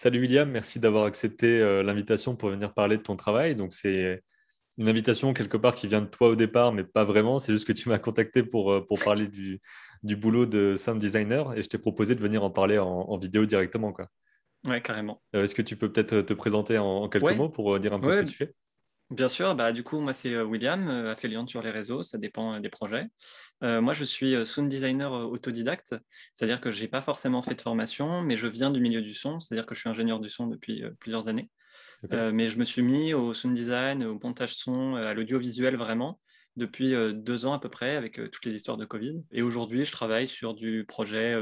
Salut William, merci d'avoir accepté euh, l'invitation pour venir parler de ton travail. Donc c'est une invitation quelque part qui vient de toi au départ, mais pas vraiment. C'est juste que tu m'as contacté pour, euh, pour parler du, du, boulot de sound designer et je t'ai proposé de venir en parler en, vidéo directement. Quoi. Ouais, carrément. Euh, est-ce que tu peux peut-être te présenter en, quelques mots pour dire un peu ce que tu fais? Bien sûr, bah, du coup, moi c'est William, affiliante sur les réseaux, ça dépend des projets. moi je suis sound designer autodidacte, c'est-à-dire que je n'ai pas forcément fait de formation, mais je viens du milieu du son, c'est-à-dire que je suis ingénieur du son depuis plusieurs années. mais je me suis mis au sound design, au montage son, à l'audiovisuel vraiment, depuis deux ans à peu près, avec toutes les histoires de Covid. Et aujourd'hui, je travaille sur du projet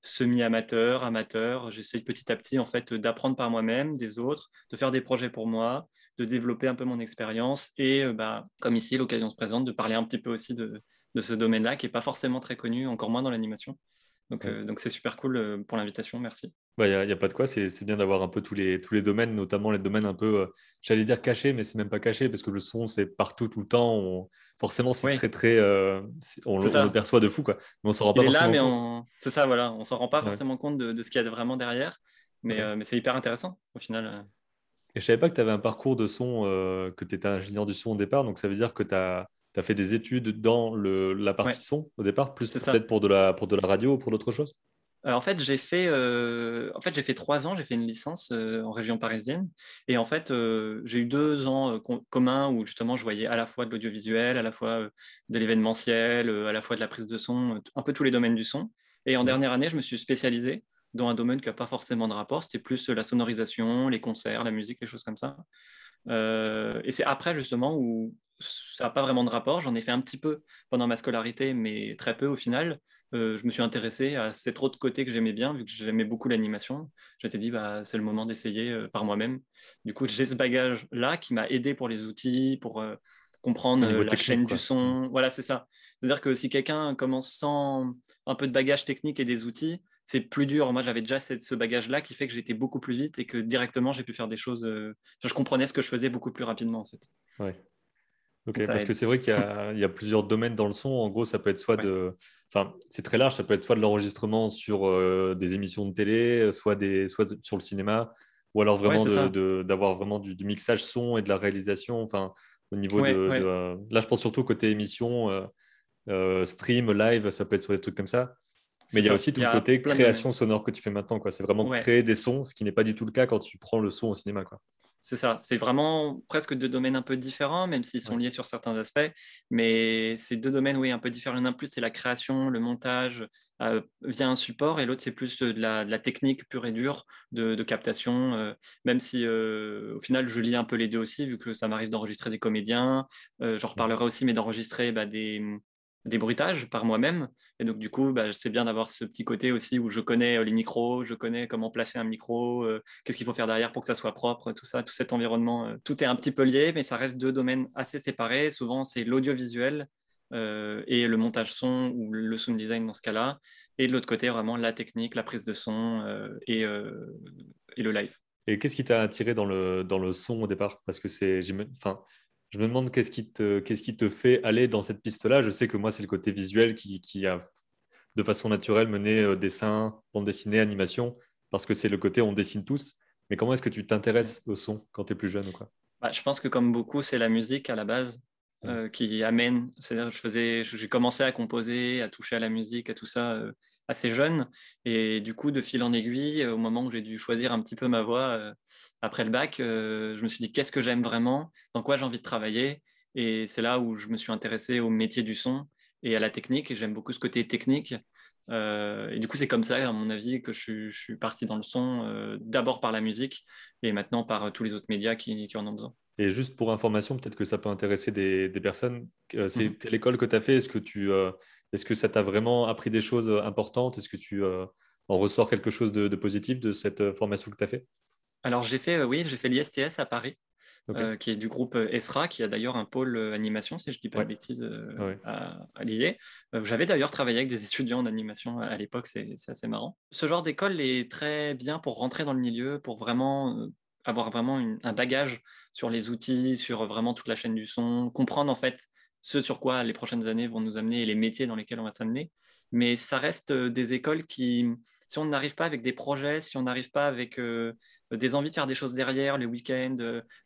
semi-amateur, amateur. J'essaye petit à petit en fait d'apprendre par moi-même, des autres, de faire des projets pour moi, de développer un peu mon expérience et, bah, comme ici, l'occasion se présente de parler un petit peu aussi de, de ce domaine-là qui n'est pas forcément très connu, encore moins dans l'animation. Donc, donc c'est super cool pour l'invitation, merci. Il bah, n'y a, a, pas de quoi, c'est bien d'avoir un peu tous les, tous les domaines, notamment les domaines un peu, j'allais dire cachés, mais c'est même pas caché parce que le son, c'est partout, tout le temps. Forcément, c'est très, très. on, le, perçoit de fou, quoi. Mais on s'en rend pas forcément là, compte. C'est ça, voilà. On s'en rend pas forcément compte de, de ce qu'il y a vraiment derrière. Mais, mais c'est hyper intéressant, au final. Et je savais pas que tu avais un parcours de son, que tu étais ingénieur du son au départ. Donc, ça veut dire que tu as fait des études dans le, la partie son au départ, plus peut-être pour de, la, pour de la radio ou pour d'autres choses? Euh, en fait, j'ai fait, euh, en fait, j'ai fait trois ans, j'ai fait une licence euh, en région parisienne. Et en fait, j'ai eu deux ans communs où justement je voyais à la fois de l'audiovisuel, à la fois de l'événementiel, à la fois de la prise de son, un peu tous les domaines du son. Et en dernière année, je me suis spécialisé dans un domaine qui n'a pas forcément de rapport, c'était plus la sonorisation, les concerts, la musique, les choses comme ça. et c'est après justement où ça n'a pas vraiment de rapport. J'en ai fait un petit peu pendant ma scolarité, mais très peu au final. Euh, je me suis intéressé à cet autre côté que j'aimais bien, vu que j'aimais beaucoup l'animation. Je m'étais dit, bah, c'est le moment d'essayer euh, par moi-même. Du coup, j'ai ce bagage-là qui m'a aidé pour les outils, pour euh, comprendre la chaîne du son. Voilà, c'est ça. C'est-à-dire que si quelqu'un commence sans un peu de bagage technique et des outils, c'est plus dur. Moi, j'avais déjà ce bagage-là qui fait que j'étais beaucoup plus vite et que directement, j'ai pu faire des choses. Je comprenais ce que je faisais beaucoup plus rapidement, en fait. Ouais. Ok, parce que c'est vrai qu'il y, y, a plusieurs domaines dans le son. En gros, ça peut être soit de. Enfin, c'est très large, ça peut être soit de l'enregistrement sur euh, des émissions de télé, soit, des, soit sur le cinéma, ou alors vraiment d'avoir vraiment du, mixage son et de la réalisation. Enfin, au niveau de, euh, Là, je pense surtout côté émission, euh, stream, live, ça peut être sur des trucs comme ça. Mais il y a aussi tout le côté création sonore que tu fais maintenant. C'est vraiment créer des sons, ce qui n'est pas du tout le cas quand tu prends le son au cinéma. Quoi. C'est ça, c'est vraiment presque deux domaines un peu différents, même s'ils sont liés sur certains aspects. Mais c'est deux domaines, oui, un peu différents. L'un plus, c'est la création, le montage euh, via un support, et l'autre, c'est plus de la, technique pure et dure de, captation. Euh, même si, euh, au final, je lis un peu les deux aussi, vu que ça m'arrive d'enregistrer des comédiens. J'en reparlerai aussi, mais d'enregistrer bah, des, des bruitages par moi-même. Et donc, du coup, bah, c'est bien d'avoir ce petit côté aussi où je connais euh, les micros, je connais comment placer un micro, euh, qu'est-ce qu'il faut faire derrière pour que ça soit propre, tout ça, tout cet environnement. Euh, tout est un petit peu lié, mais ça reste deux domaines assez séparés. Souvent, c'est l'audiovisuel et le montage son ou le sound design dans ce cas-là. Et de l'autre côté, vraiment la technique, la prise de son et, et le live. Et qu'est-ce qui t'a attiré dans le, dans le son au départ? Parce que c'est, enfin, je me demande qu'est-ce qui, te, qu'est-ce qui te fait aller dans cette piste-là. Je sais que moi, c'est le côté visuel qui, qui a de façon naturelle mené euh, dessin, bande dessinée, animation, parce que c'est le côté on dessine tous. Mais comment est-ce que tu t'intéresses au son quand tu es plus jeune ou quoi? Bah, Je pense que comme beaucoup, c'est la musique à la base euh, qui amène. C'est-à-dire, je faisais, j'ai commencé à composer, à toucher à la musique, à tout ça euh, assez jeune. Et du coup, de fil en aiguille, au moment où j'ai dû choisir un petit peu ma voie, après le bac, euh, je me suis dit qu'est-ce que j'aime vraiment, dans quoi j'ai envie de travailler? Et c'est là où je me suis intéressé au métier du son et à la technique. Et j'aime beaucoup ce côté technique. Euh, et du coup, c'est comme ça, à mon avis, que je, suis parti dans le son, euh, d'abord par la musique et maintenant par tous les autres médias qui, en ont besoin. Et juste pour information, peut-être que ça peut intéresser des, personnes. c'est mmh quelle école que tu as fait? Est-ce que, tu, est-ce que ça t'a vraiment appris des choses importantes? Est-ce que tu en ressors quelque chose de, de positif de cette formation que tu as fait? Alors j'ai fait, euh, oui, j'ai fait l'ISTS à Paris, euh, qui est du groupe euh, ESRA, qui a d'ailleurs un pôle animation, si je ne dis pas de bêtises, à, à J'avais d'ailleurs travaillé avec des étudiants en animation à, l'époque, c'est assez marrant. Ce genre d'école est très bien pour rentrer dans le milieu, pour vraiment avoir vraiment un bagage sur les outils, sur vraiment toute la chaîne du son, comprendre en fait ce sur quoi les prochaines années vont nous amener et les métiers dans lesquels on va s'amener. Mais ça reste des écoles qui si on n'arrive pas avec des projets, si on n'arrive pas avec des envies de faire des choses derrière, les week-ends,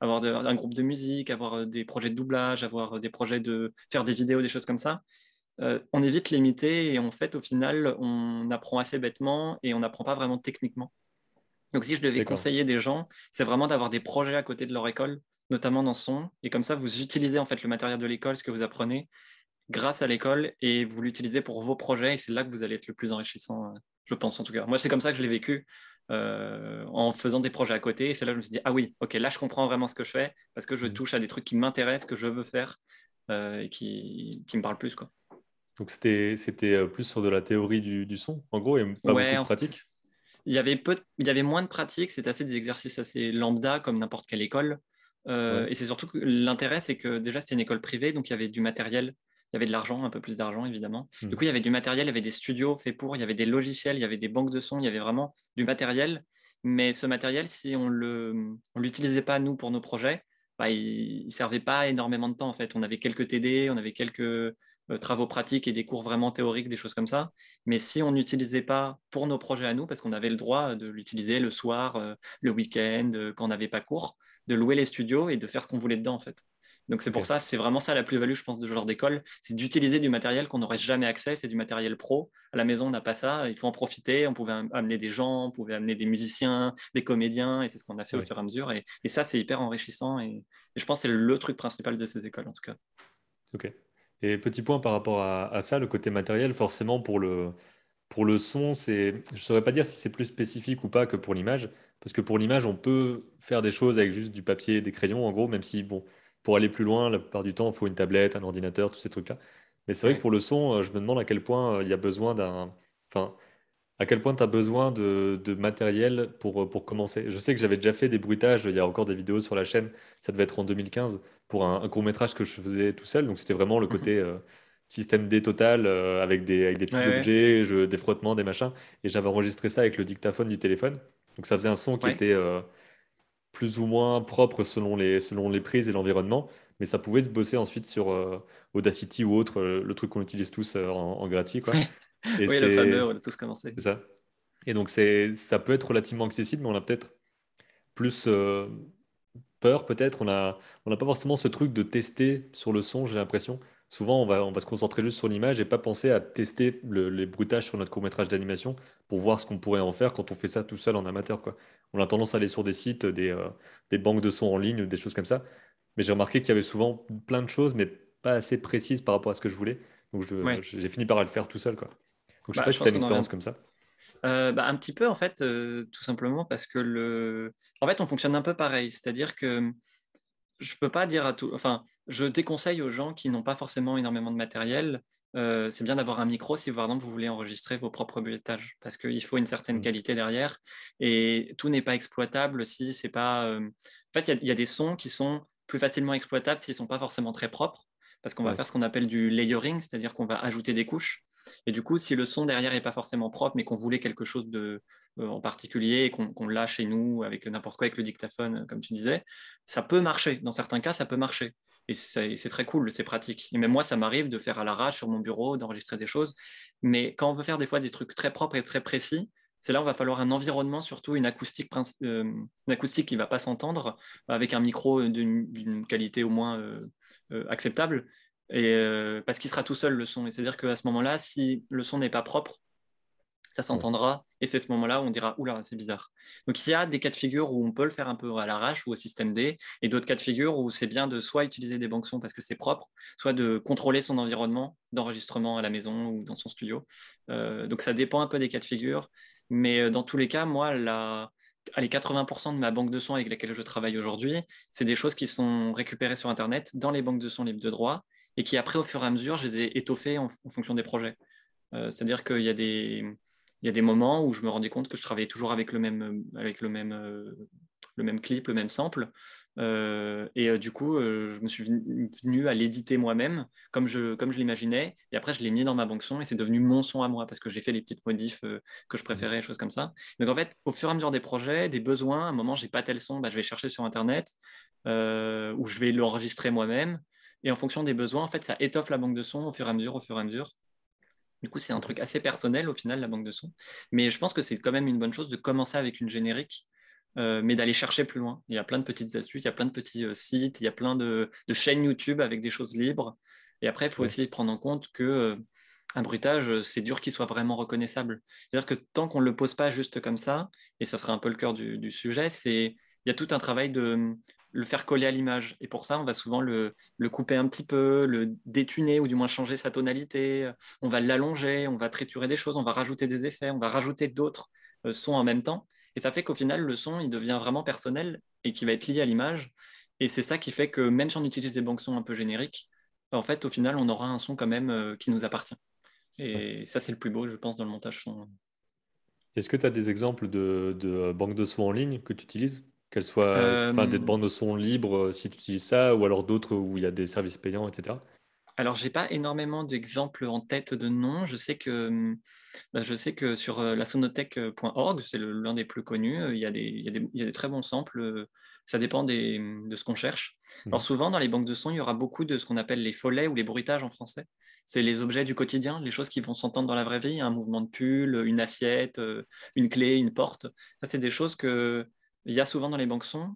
avoir un groupe de musique, avoir des projets de doublage, avoir des projets de faire des vidéos, des choses comme ça, on est vite limité et en fait, au final, on apprend assez bêtement et on n'apprend pas vraiment techniquement. Donc, si je devais conseiller des gens, c'est vraiment d'avoir des projets à côté de leur école, notamment dans son, et comme ça, vous utilisez en fait le matériel de l'école, ce que vous apprenez, grâce à l'école, et vous l'utilisez pour vos projets, et c'est là que vous allez être le plus enrichissant, euh, je pense en tout cas. Moi, c'est comme ça que je l'ai vécu. Euh, en faisant des projets à côté. Et c'est là que je me suis dit, ah oui, ok, là, je comprends vraiment ce que je fais parce que je mmh. touche à des trucs qui m'intéressent, que je veux faire euh, et qui, qui, me parlent plus. Quoi. Donc, c'était, c'était plus sur de la théorie du, du son, en gros, et pas beaucoup de pratique il y avait peu, il y avait moins de pratique, c'était assez des exercices assez lambda comme n'importe quelle école. Euh, et c'est surtout que l'intérêt, c'est que déjà c'était une école privée, donc il y avait du matériel, il y avait de l'argent, un peu plus d'argent évidemment. Du hmm. coup, il y avait du matériel, il y avait des studios faits pour, il y avait des logiciels, il y avait des banques de sons, il y avait vraiment du matériel. Mais ce matériel, si on le, on l'utilisait pas nous pour nos projets, bah, il, ne servait pas énormément de temps en fait. On avait quelques TD, on avait quelques euh, travaux pratiques et des cours vraiment théoriques, des choses comme ça. Mais si on n'utilisait pas pour nos projets à nous, parce qu'on avait le droit de l'utiliser le soir, euh, le week-end, quand on n'avait pas cours, de louer les studios et de faire ce qu'on voulait dedans en fait. Donc c'est pour ça, c'est vraiment ça la plus-value, je pense, de ce genre d'école, c'est d'utiliser du matériel qu'on n'aurait jamais accès, c'est du matériel pro. À la maison, on n'a pas ça, il faut en profiter, on pouvait amener des gens, on pouvait amener des musiciens, des comédiens, et c'est ce qu'on a fait au fur et à mesure. Et, ça, c'est hyper enrichissant, et, et je pense que c'est le truc principal de ces écoles, en tout cas. Ok. Et petit point par rapport à, ça, le côté matériel, forcément pour le, pour le son, c'est, je ne saurais pas dire si c'est plus spécifique ou pas que pour l'image, parce que pour l'image, on peut faire des choses avec juste du papier, des crayons, en gros, même si, bon, pour aller plus loin, la plupart du temps, il faut une tablette, un ordinateur, tous ces trucs-là. Mais c'est vrai que pour le son, euh, je me demande à quel point euh, il y a besoin d'un... Enfin, à quel point tu as besoin de, matériel pour, euh, pour commencer Je sais que j'avais déjà fait des bruitages, il y a encore des vidéos sur la chaîne, ça devait être en 2015, pour un, court métrage que je faisais tout seul. Donc c'était vraiment le mhm. côté euh, système D total euh, avec, des, avec des petits objets, des frottements, des machins. Et j'avais enregistré ça avec le dictaphone du téléphone. Donc ça faisait un son qui était plus ou moins propre selon les, selon les prises et l'environnement. Mais ça pouvait se bosser ensuite sur Audacity ou autre, le truc qu'on utilise tous en, en, gratuit. Quoi oui, le fameux, on a tous commencé. C'est ça. Et donc, ça peut être relativement accessible, mais on a peut-être plus euh, peur, peut-être. On n'a on a pas forcément ce truc de tester sur le son, j'ai l'impression. Souvent, on va, on va se concentrer juste sur l'image et pas penser à tester les bruitages sur notre court-métrage d'animation pour voir ce qu'on pourrait en faire quand on fait ça tout seul en amateur. Quoi. On a tendance à aller sur des sites, des, euh, des banques de sons en ligne, des choses comme ça. Mais j'ai remarqué qu'il y avait souvent plein de choses, mais pas assez précises par rapport à ce que je voulais. Donc, j'ai fini par le faire tout seul. Quoi. Donc, je sais bah, pas si tu as une expérience comme ça. Euh, bah, un petit peu, en fait, euh, tout simplement parce que le. En fait, on fonctionne un peu pareil. C'est-à-dire que je peux pas dire à tout. Enfin, je déconseille aux gens qui n'ont pas forcément énormément de matériel. Euh, c'est bien d'avoir un micro si par exemple vous voulez enregistrer vos propres bruitages parce qu'il faut une certaine mmh. qualité derrière et tout n'est pas exploitable si c'est pas. En fait, il y, y, a des sons qui sont plus facilement exploitables s'ils sont pas forcément très propres parce qu'on va faire ce qu'on appelle du layering, c'est-à-dire qu'on va ajouter des couches. Et du coup, si le son derrière n'est pas forcément propre, mais qu'on voulait quelque chose de, euh, en particulier et qu'on l'a chez nous avec n'importe quoi, avec le dictaphone, comme tu disais, ça peut marcher. Dans certains cas, ça peut marcher. Et c'est très cool, c'est pratique. Et même moi, ça m'arrive de faire à l'arrache sur mon bureau, d'enregistrer des choses. Mais quand on veut faire des fois des trucs très propres et très précis, c'est là où il va falloir un environnement, surtout une acoustique, euh, acoustique qui ne va pas s'entendre, avec un micro d'une qualité au moins euh, acceptable et euh, parce qu'il sera tout seul le son. Et c'est-à-dire qu'à ce moment-là, si le son n'est pas propre, ça s'entendra. Et c'est ce moment-là où on dira Oula, c'est bizarre. Donc il y a des cas de figure où on peut le faire un peu à l'arrache ou au système D, et d'autres cas de figure où c'est bien de soit utiliser des banques sons parce que c'est propre, soit de contrôler son environnement d'enregistrement à la maison ou dans son studio. Euh, donc ça dépend un peu des cas de figure. Mais euh, dans tous les cas, moi, la, les 80% de ma banque de sons avec laquelle je travaille aujourd'hui, c'est des choses qui sont récupérées sur Internet dans les banques de sons libres de droit et qui après, au fur et à mesure, je les ai étoffés en, fonction des projets. Euh, c'est-à-dire qu'il y a des... Il y a des moments où je me rendais compte que je travaillais toujours avec le même, euh, clip, le même sample. Euh, et du coup, je me suis venu à l'éditer moi-même, comme je, l'imaginais. Et après, je l'ai mis dans ma banque son et c'est devenu mon son à moi parce que j'ai fait les petites modifs que je préférais, choses comme ça. Donc en fait, au fur et à mesure des projets, des besoins, à un moment, j'ai pas tel son, bah, je vais chercher sur Internet ou je vais l'enregistrer moi-même. Et en fonction des besoins, en fait, ça étoffe la banque de sons au fur et à mesure, au fur et à mesure. Du coup, c'est un truc assez personnel au final, la banque de son. Mais je pense que c'est quand même une bonne chose de commencer avec une générique, euh, mais d'aller chercher plus loin. Il y a plein de petites astuces, il y a plein de petits euh, sites, il y a plein de, chaînes YouTube avec des choses libres. Et après, il faut aussi prendre en compte que euh, un bruitage, c'est dur qu'il soit vraiment reconnaissable. C'est-à-dire que tant qu'on ne le pose pas juste comme ça, et ça sera un peu le cœur du, du sujet, c'est il y a tout un travail de le faire coller à l'image. Et pour ça, on va souvent le, couper un petit peu, le détuner ou du moins changer sa tonalité. On va l'allonger, on va triturer des choses, on va rajouter des effets, on va rajouter d'autres euh, sons en même temps. Et ça fait qu'au final, le son, il devient vraiment personnel et qui va être lié à l'image. Et c'est ça qui fait que même si on utilise des banques sons un peu génériques, en fait, au final, on aura un son quand même euh, qui nous appartient. Et ça, c'est le plus beau, je pense, dans le montage son. Est-ce que tu as des exemples de, de banques de sons en ligne que tu utilises qu'elles soient enfin, des euh, bandes de son libres euh, si tu utilises ça, ou alors d'autres où il y a des services payants, etc. Alors, j'ai pas énormément d'exemples en tête de noms. Je sais que, hum, bah, je sais que sur euh, la sonotech.org, c'est l'un des plus connus, il y, a des, il, y a des, il y, a des, très bons samples. Ça dépend des, de ce qu'on cherche. Mmh. Alors, souvent, dans les banques de son, il y aura beaucoup de ce qu'on appelle les follets ou les bruitages en français. C'est les objets du quotidien, les choses qui vont s'entendre dans la vraie vie, un mouvement de pull, une assiette, une clé, une porte. Ça, c'est des choses que il y a souvent dans les banques sons,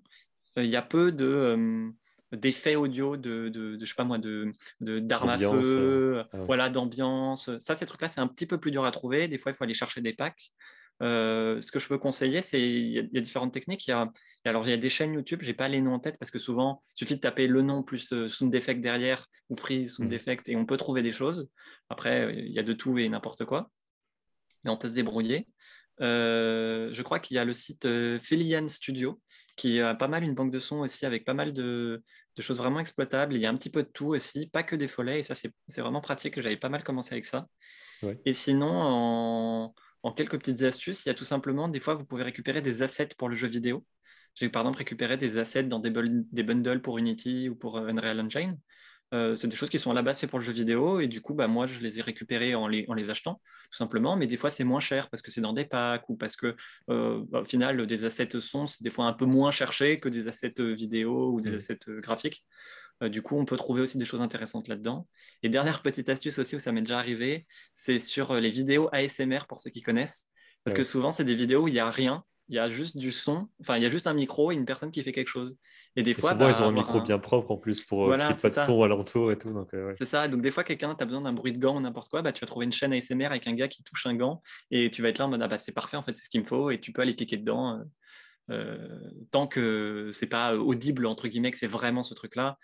euh, il y a peu de euh, d'effets audio de, de, je sais pas moi de d'armes à feu euh, ah voilà d'ambiance. Ça ces trucs là c'est un petit peu plus dur à trouver. Des fois il faut aller chercher des packs. Ce que je peux conseiller c'est il y, a différentes techniques. Il y a alors il y a des chaînes YouTube j'ai pas les noms en tête parce que souvent il suffit de taper le nom plus sound effect derrière ou free sound mmh. effect et on peut trouver des choses. Après il y a de tout et n'importe quoi. Mais on peut se débrouiller je crois qu'il y a le site euh, Felian Studio qui a pas mal une banque de sons aussi avec pas mal de, choses vraiment exploitables. Il y a un petit peu de tout aussi, pas que des follets. Et ça, c'est vraiment pratique. J'avais pas mal commencé avec ça. Et sinon, en, quelques petites astuces, il y a tout simplement, des fois, vous pouvez récupérer des assets pour le jeu vidéo. J'ai par exemple récupéré des assets dans des, des bundles pour Unity ou pour euh, Unreal Engine. Euh, c'est des choses qui sont à la base faites pour le jeu vidéo et du coup, bah, moi, je les ai récupérées en les, en les achetant, tout simplement. Mais des fois, c'est moins cher parce que c'est dans des packs ou parce que, euh, bah, au final, des assets son, c'est des fois un peu moins cherché que des assets euh, vidéo ou des mmh. assets graphiques. du coup, on peut trouver aussi des choses intéressantes là-dedans. Et dernière petite astuce aussi où ça m'est déjà arrivé, c'est sur les vidéos ASMR pour ceux qui connaissent. Parce que souvent, c'est des vidéos où il n'y a rien il y a juste du son, enfin il y a juste un micro et une personne qui fait quelque chose. Et des fois, souvent, ils ont un micro bien propre en plus pour euh, qu'il n'y ait pas de son alentour et tout. Euh, c'est ça. Donc des fois, quelqu'un, tu as besoin d'un bruit de gant ou n'importe quoi, bah, tu vas trouver une chaîne ASMR avec un gars qui touche un gant et tu vas être là en mode ah, bah, c'est parfait, en fait, c'est ce qu'il me faut et tu peux aller piquer dedans. Euh, tant que c'est pas audible entre guillemets que c'est vraiment ce truc là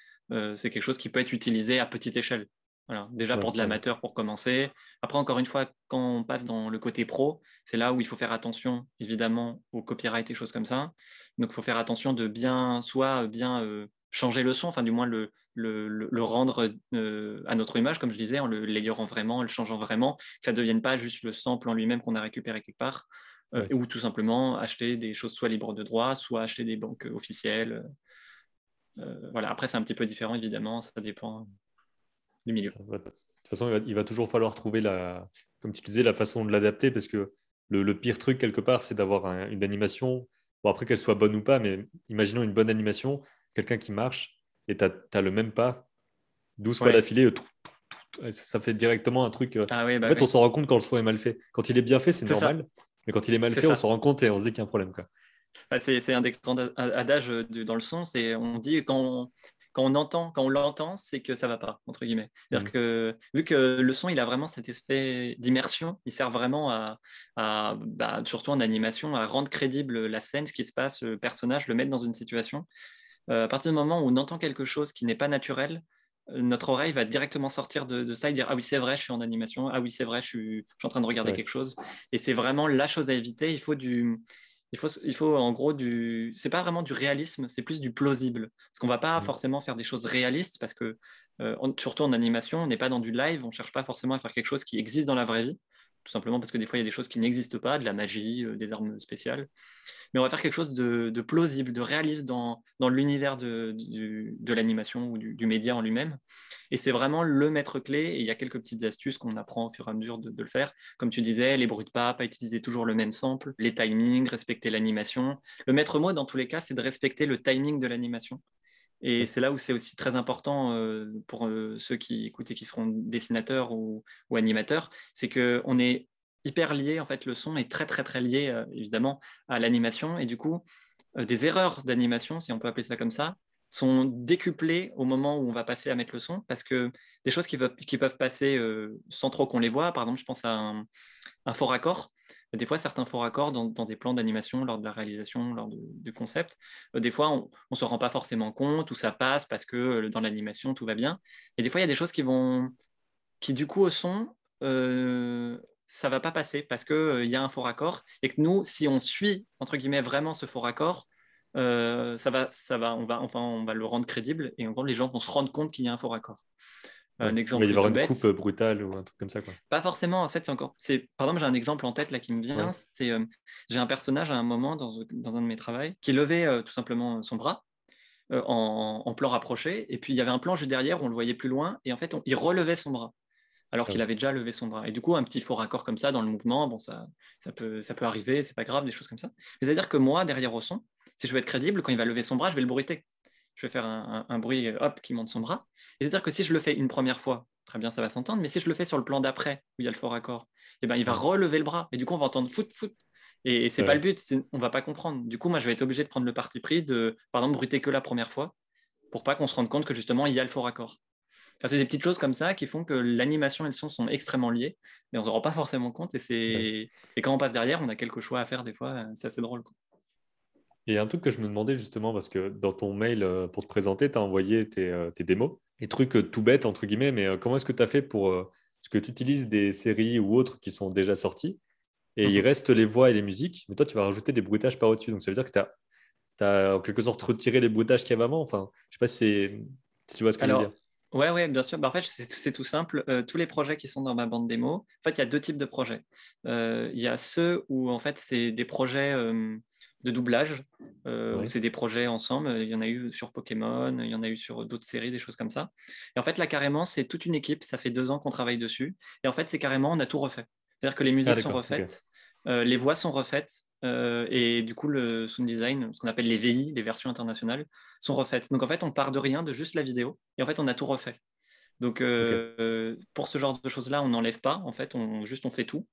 c'est quelque chose qui peut être utilisé à petite échelle déjà pour de l'amateur pour commencer. Après, encore une fois, quand on passe dans le côté pro, c'est là où il faut faire attention, évidemment, au copyright et choses comme ça. Donc, il faut faire attention de bien, soit bien euh, changer le son, enfin, du moins le, le, rendre euh, à notre image, comme je disais, en le layerant vraiment, en le changeant vraiment, que ça ne devienne pas juste le sample en lui-même qu'on a récupéré quelque part, euh, ou tout simplement acheter des choses soit libres de droit, soit acheter des banques officielles. voilà, après, c'est un petit peu différent, évidemment, ça dépend milieu. de toute façon, il va, toujours falloir trouver, la, comme tu disais, la façon de l'adapter parce que le, pire truc, quelque part, c'est d'avoir une animation, bon, après qu'elle soit bonne ou pas, mais imaginons une bonne animation, quelqu'un qui marche et tu as, le même pas 12 fois d'affilée, euh, ça fait directement un truc. Euh, ah bah en fait, on s'en rend compte quand le son est mal fait. Quand il est bien fait, c'est normal. Mais quand il est mal fait, on s'en rend compte et on se dit qu'il y a un problème. Bah, c'est un des grands adages dans le son. C'est on dit quand quand on entend, quand on l'entend, c'est que ça va pas, entre guillemets. C'est-à-dire mmh. que vu que le son, il a vraiment cet aspect d'immersion, il sert vraiment à, bah, surtout en animation, à rendre crédible la scène, ce qui se passe, le personnage, le mettre dans une situation. Euh, à partir du moment où on entend quelque chose qui n'est pas naturel, euh, notre oreille va directement sortir de, ça et dire ah oui c'est vrai je suis en animation ah oui c'est vrai je suis, je suis en train de regarder quelque chose et c'est vraiment la chose à éviter il faut du il faut, il faut en gros du. C'est pas vraiment du réalisme, c'est plus du plausible. Parce qu'on va pas mmh. forcément faire des choses réalistes, parce que, euh, surtout en animation, on n'est pas dans du live, on cherche pas forcément à faire quelque chose qui existe dans la vraie vie tout simplement parce que des fois, il y a des choses qui n'existent pas, de la magie, euh, des armes spéciales. Mais on va faire quelque chose de, plausible, de réaliste dans, dans l'univers de, de l'animation ou du, média en lui-même. Et c'est vraiment le maître clé. Et il y a quelques petites astuces qu'on apprend au fur et à mesure de, le faire. Comme tu disais, les bruits de pas, pas utiliser toujours le même sample, les timings, respecter l'animation. Le maître mot, dans tous les cas, c'est de respecter le timing de l'animation. Et c'est là où c'est aussi très important pour ceux qui écoutent et qui seront dessinateurs ou, animateurs, c'est qu'on est hyper lié, en fait, le son est très très très lié évidemment à l'animation. Et du coup, des erreurs d'animation, si on peut appeler ça comme ça, sont décuplées au moment où on va passer à mettre le son parce que des choses qui, peuvent, passer sans trop qu'on les voit, par exemple, je pense à un, un faux raccord des fois, certains faux raccords dans, des plans d'animation, lors de la réalisation, lors du concept, euh, des fois, on ne se rend pas forcément compte ou ça passe parce que euh, dans l'animation, tout va bien. Et des fois, il y a des choses qui vont, qui du coup, au son, euh, ça va pas passer parce qu'il euh, y a un faux raccord et que nous, si on suit, entre guillemets, vraiment ce faux raccord, ça va, ça va, on va, enfin, on va le rendre crédible et en gros, les gens vont se rendre compte qu'il y a un faux raccord. Un exemple mais il va y avoir une coupe euh, brutale ou un truc comme ça. Quoi. Pas forcément. En fait, c'est encore. C'est... Par exemple, j'ai un exemple en tête là qui me vient. C'est, euh, j'ai un personnage à un moment dans, dans un de mes travaux qui levait euh, tout simplement son bras en, en, plan rapproché. Et puis il y avait un plan juste derrière où on le voyait plus loin. Et en fait, il relevait son bras alors ah qu'il avait déjà levé son bras. Et du coup, un petit faux raccord comme ça dans le mouvement, bon, ça, ça, peut, ça peut arriver, c'est pas grave, des choses comme ça. Mais c'est-à-dire que moi, derrière au son, si je veux être crédible, quand il va lever son bras, je vais le bruiter je vais faire un, bruit hop qui monte son bras. C'est-à-dire que si je le fais une première fois, très bien, ça va s'entendre, mais si je le fais sur le plan d'après, où il y a le fort accord, eh ben, il va relever le bras. Et du coup, on va entendre foot, foot. Et, c'est pas le but, on va pas comprendre. Du coup, moi, je vais être obligé de prendre le parti pris de, par exemple, bruiter que la première fois, pour pas qu'on se rende compte que justement, il y a le fort accord. c'est des petites choses comme ça qui font que l'animation et le son sont extrêmement liés, mais on ne se rend pas forcément compte. Et, et quand on passe derrière, on a quelques choix à faire des fois. C'est assez drôle. Et un truc que je me demandais justement, parce que dans ton mail euh, pour te présenter, tu as envoyé tes, euh, tes, démos, des trucs euh, tout bêtes, entre guillemets, mais comment est-ce que tu as fait pour. Est-ce que tu utilises des séries ou autres qui sont déjà sorties? Et il mhm. reste les voix et les musiques, mais toi, tu vas rajouter des bruitages par au-dessus. Donc ça veut dire que tu as, as, en quelque sorte retiré les bruitages qu'il y avait avant. Enfin, je sais pas si, si tu vois ce que je veux dire. Ouais, ouais, bien sûr. Bah, en fait, c'est tout simple. tous les projets qui sont dans ma bande démo, en fait, il y a deux types de projets. Il y a ceux où, en fait, c'est des projets de doublage. Euh, c'est des projets ensemble. Il y en a eu sur Pokémon, il y en a eu sur d'autres séries, des choses comme ça. Et en fait, là, carrément, c'est toute une équipe. Ça fait deux ans qu'on travaille dessus. Et en fait, c'est carrément, on a tout refait. C'est-à-dire que les musiques ah, sont refaites, euh, les voix sont refaites. Euh, et du coup, le sound design, ce qu'on appelle les VI, les versions internationales, sont refaites. Donc en fait, on part de rien, de juste la vidéo. Et en fait, on a tout refait. Donc pour ce genre de choses-là, on n'enlève pas. En fait, on, juste on fait tout.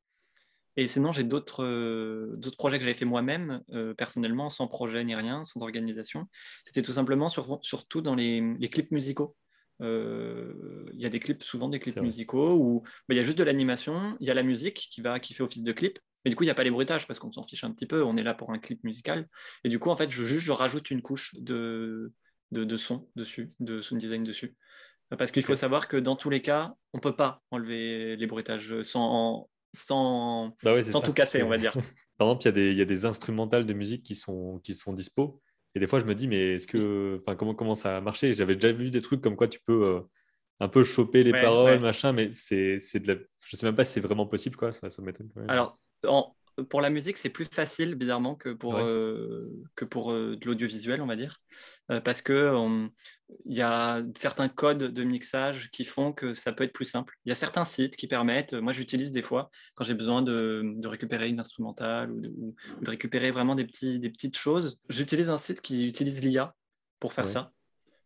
Et sinon, j'ai d'autres euh, projets que j'avais fait moi-même, euh, personnellement, sans projet ni rien, sans organisation. C'était tout simplement sur, surtout dans les, clips musicaux. Euh, il y a des clips, souvent des clips musicaux, où bah, il y a juste de l'animation, il y a la musique qui, va, qui fait office de clip, mais du coup, il n'y a pas les bruitages parce qu'on s'en fiche un petit peu, on est là pour un clip musical. Et du coup, en fait, je, juste, je rajoute une couche de, de, son dessus, de sound design dessus. Parce qu'il faut savoir que dans tous les cas, on ne peut pas enlever les bruitages sans, sans, bah sans tout casser, on va dire. Par exemple, il y, y, a des instrumentales de musique qui sont, qui sont dispo. Et des fois, je me dis, mais est-ce que, enfin, comment, comment ça a marché? J'avais déjà vu des trucs comme quoi tu peux euh, un peu choper les paroles, machin, mais c'est, de la... je sais même pas si c'est vraiment possible, quoi. Ça, ça m'étonne. Alors, en, pour la musique, c'est plus facile, bizarrement, que pour, euh, que pour euh, de l'audiovisuel, on va dire. Euh, parce qu'il y a certains codes de mixage qui font que ça peut être plus simple. Il y a certains sites qui permettent, moi j'utilise des fois, quand j'ai besoin de, de, récupérer une instrumentale ou de, de, récupérer vraiment des, petits, des petites choses, j'utilise un site qui utilise l'IA pour faire ça.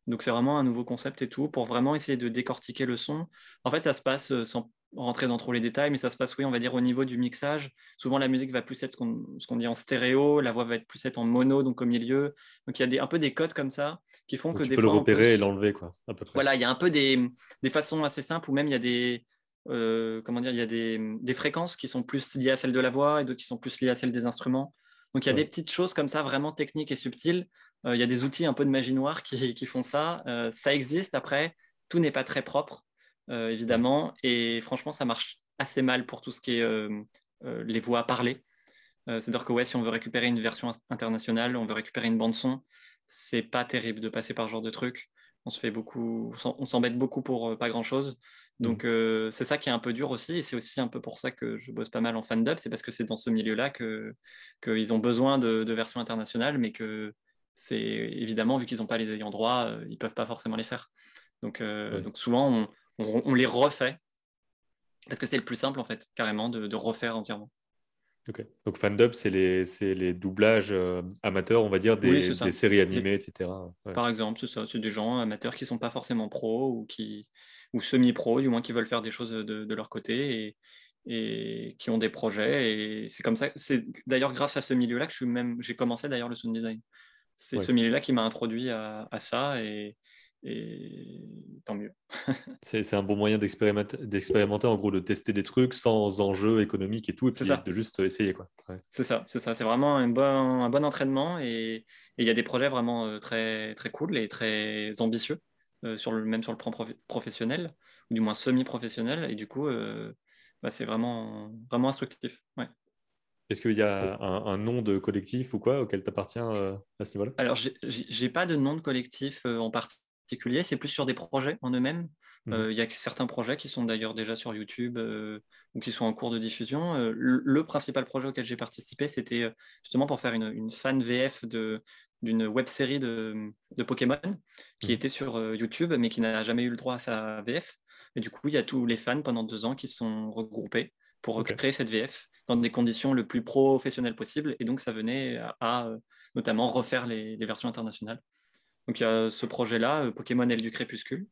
Donc c'est vraiment un nouveau concept et tout, pour vraiment essayer de décortiquer le son. En fait, ça se passe sans rentrer dans trop les détails, mais ça se passe, oui, on va dire au niveau du mixage. Souvent, la musique va plus être ce qu'on dit en stéréo, la voix va être plus être en mono, donc au milieu. Donc, il y a des, un peu des codes comme ça qui font que tu des peux le repérer et l'enlever, quoi, à peu près. Voilà, il y a un peu des, des façons assez simples, ou même il y a des, euh, comment dire, il y a des, des, fréquences qui sont plus liées à celles de la voix et d'autres qui sont plus liées à celles des instruments. Donc, il y a des petites choses comme ça, vraiment techniques et subtiles. Euh, il y a des outils un peu de magie noire qui, qui font ça. Euh, ça existe. Après, tout n'est pas très propre. Euh, évidemment. Et franchement, ça marche assez mal pour tout ce qui est euh, euh, les voix parlées. C'est-à-dire que ouais, si on veut récupérer une version internationale, on veut récupérer une bande son, c'est pas terrible de passer par ce genre de truc. On se fait beaucoup, on s'embête beaucoup pour pas grand-chose. Donc mmh. c'est ça qui est un peu dur aussi, et c'est aussi un peu pour ça que je bosse pas mal en fan dub, c'est parce que c'est dans ce milieu-là que qu'ils ont besoin de, versions internationales, mais que c'est évidemment vu qu'ils n'ont pas les ayants droit, ils peuvent pas forcément les faire. Donc, donc souvent on, on, les refait. Parce que c'est le plus simple, en fait, carrément, de, refaire entièrement. Donc fandub, c'est les, les doublages euh, amateurs, on va dire, des, des séries animées, etc. Par exemple, c'est ça. C'est des gens amateurs qui ne sont pas forcément pros ou, qui... ou semi-pros, du moins qui veulent faire des choses de, de leur côté et, et, qui ont des projets. Et c'est comme ça. C'est d'ailleurs grâce à ce milieu-là que je suis même... j'ai commencé d'ailleurs le sound design. C'est ce milieu-là qui m'a introduit à, à ça et, et tant mieux. c'est un bon moyen d'expérimenter, en gros, de tester des trucs sans enjeu économique et tout, et puis de juste essayer. quoi. C'est ça, c'est ça. C'est vraiment un bon, un bon entraînement et il y a des projets vraiment euh, très, très cool et très ambitieux, euh, sur le, même sur le plan professionnel, ou du moins semi-professionnel, et du coup, euh, bah, c'est vraiment, vraiment instructif. Ouais. Est-ce qu'il y a un, nom de collectif ou quoi auquel tu appartiens à ce niveau-là? Alors, j'ai pas de nom de collectif en c'est plus sur des projets en eux-mêmes. Mmh. Euh, il y a certains projets qui sont d'ailleurs déjà sur YouTube euh, ou qui sont en cours de diffusion. Euh, le, principal projet auquel j'ai participé, c'était justement pour faire une, fan VF d'une web série de, Pokémon qui mmh. était sur YouTube mais qui n'a jamais eu le droit à sa VF. Et du coup, il y a tous les fans pendant deux ans qui se sont regroupés pour créer cette VF dans des conditions le plus professionnelles possible. Et donc, ça venait à, notamment refaire les versions internationales. Donc il y a ce projet-là, euh, Pokémon Aile du Crépuscule,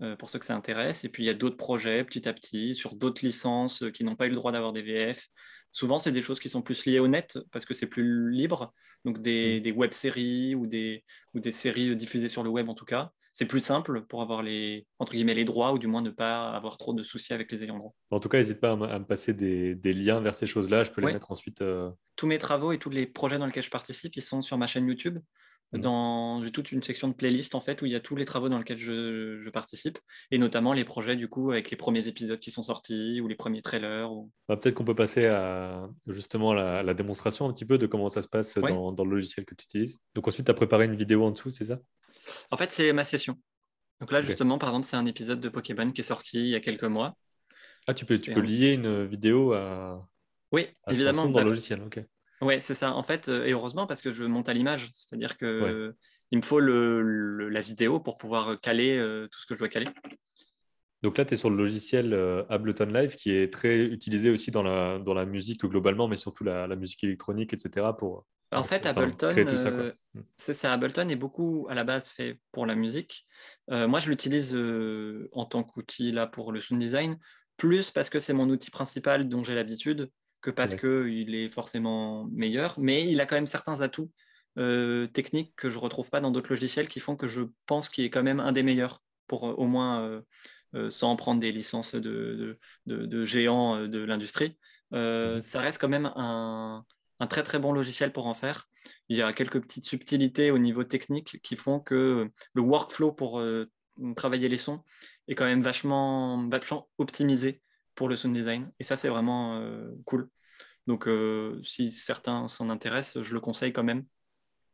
euh, pour ceux que ça intéresse. Et puis il y a d'autres projets petit à petit sur d'autres licences euh, qui n'ont pas eu le droit d'avoir des VF. Souvent, c'est des choses qui sont plus liées au net parce que c'est plus libre. Donc des, mm. web-séries ou des, ou des séries diffusées sur le web en tout cas. C'est plus simple pour avoir les, entre guillemets, les droits ou du moins ne pas avoir trop de soucis avec les ayants droit. En tout cas, n'hésite pas à, me passer des, liens vers ces choses-là. Je peux les mettre ensuite. Tous mes travaux et tous les projets dans lesquels je participe, ils sont sur ma chaîne YouTube. Mmh. J'ai toute une section de playlist en fait où il y a tous les travaux dans lesquels je, participe et notamment les projets du coup avec les premiers épisodes qui sont sortis ou les premiers trailers. Bah, peut-être qu'on peut passer à justement la, la, démonstration un petit peu de comment ça se passe dans, le logiciel que tu utilises. Donc ensuite, tu as préparé une vidéo en dessous, c'est ça? En fait, c'est ma session. Donc là, justement, par exemple, c'est un épisode de Pokémon qui est sorti il y a quelques mois. Ah, tu peux, tu peux lier une vidéo à. Oui, évidemment. Dans le logiciel, ok. Oui, c'est ça. En fait, euh, et heureusement parce que je monte à l'image, c'est-à-dire que il me faut le, la vidéo pour pouvoir caler euh, tout ce que je dois caler. Donc là, tu es sur le logiciel euh, Ableton Live qui est très utilisé aussi dans la, dans la musique globalement, mais surtout la, la musique électronique, etc. Pour, en fait, Ableton, mm. c'est ça. Ableton est beaucoup à la base fait pour la musique. moi, je l'utilise en tant qu'outil là pour le sound design, plus parce que c'est mon outil principal dont j'ai l'habitude que parce qu'il est forcément meilleur, mais il a quand même certains atouts euh, techniques que je ne retrouve pas dans d'autres logiciels qui font que je pense qu'il est quand même un des meilleurs pour euh, au moins, euh, sans prendre des licences de, de, géants de l'industrie. Mmh ça reste quand même un, un, très très bon logiciel pour en faire. Il y a quelques petites subtilités au niveau technique qui font que le workflow pour travailler les sons est quand même vachement, vachement optimisé pour le sound design. Et ça, c'est vraiment euh, cool. Donc, euh, si certains s'en intéressent, je le conseille quand même.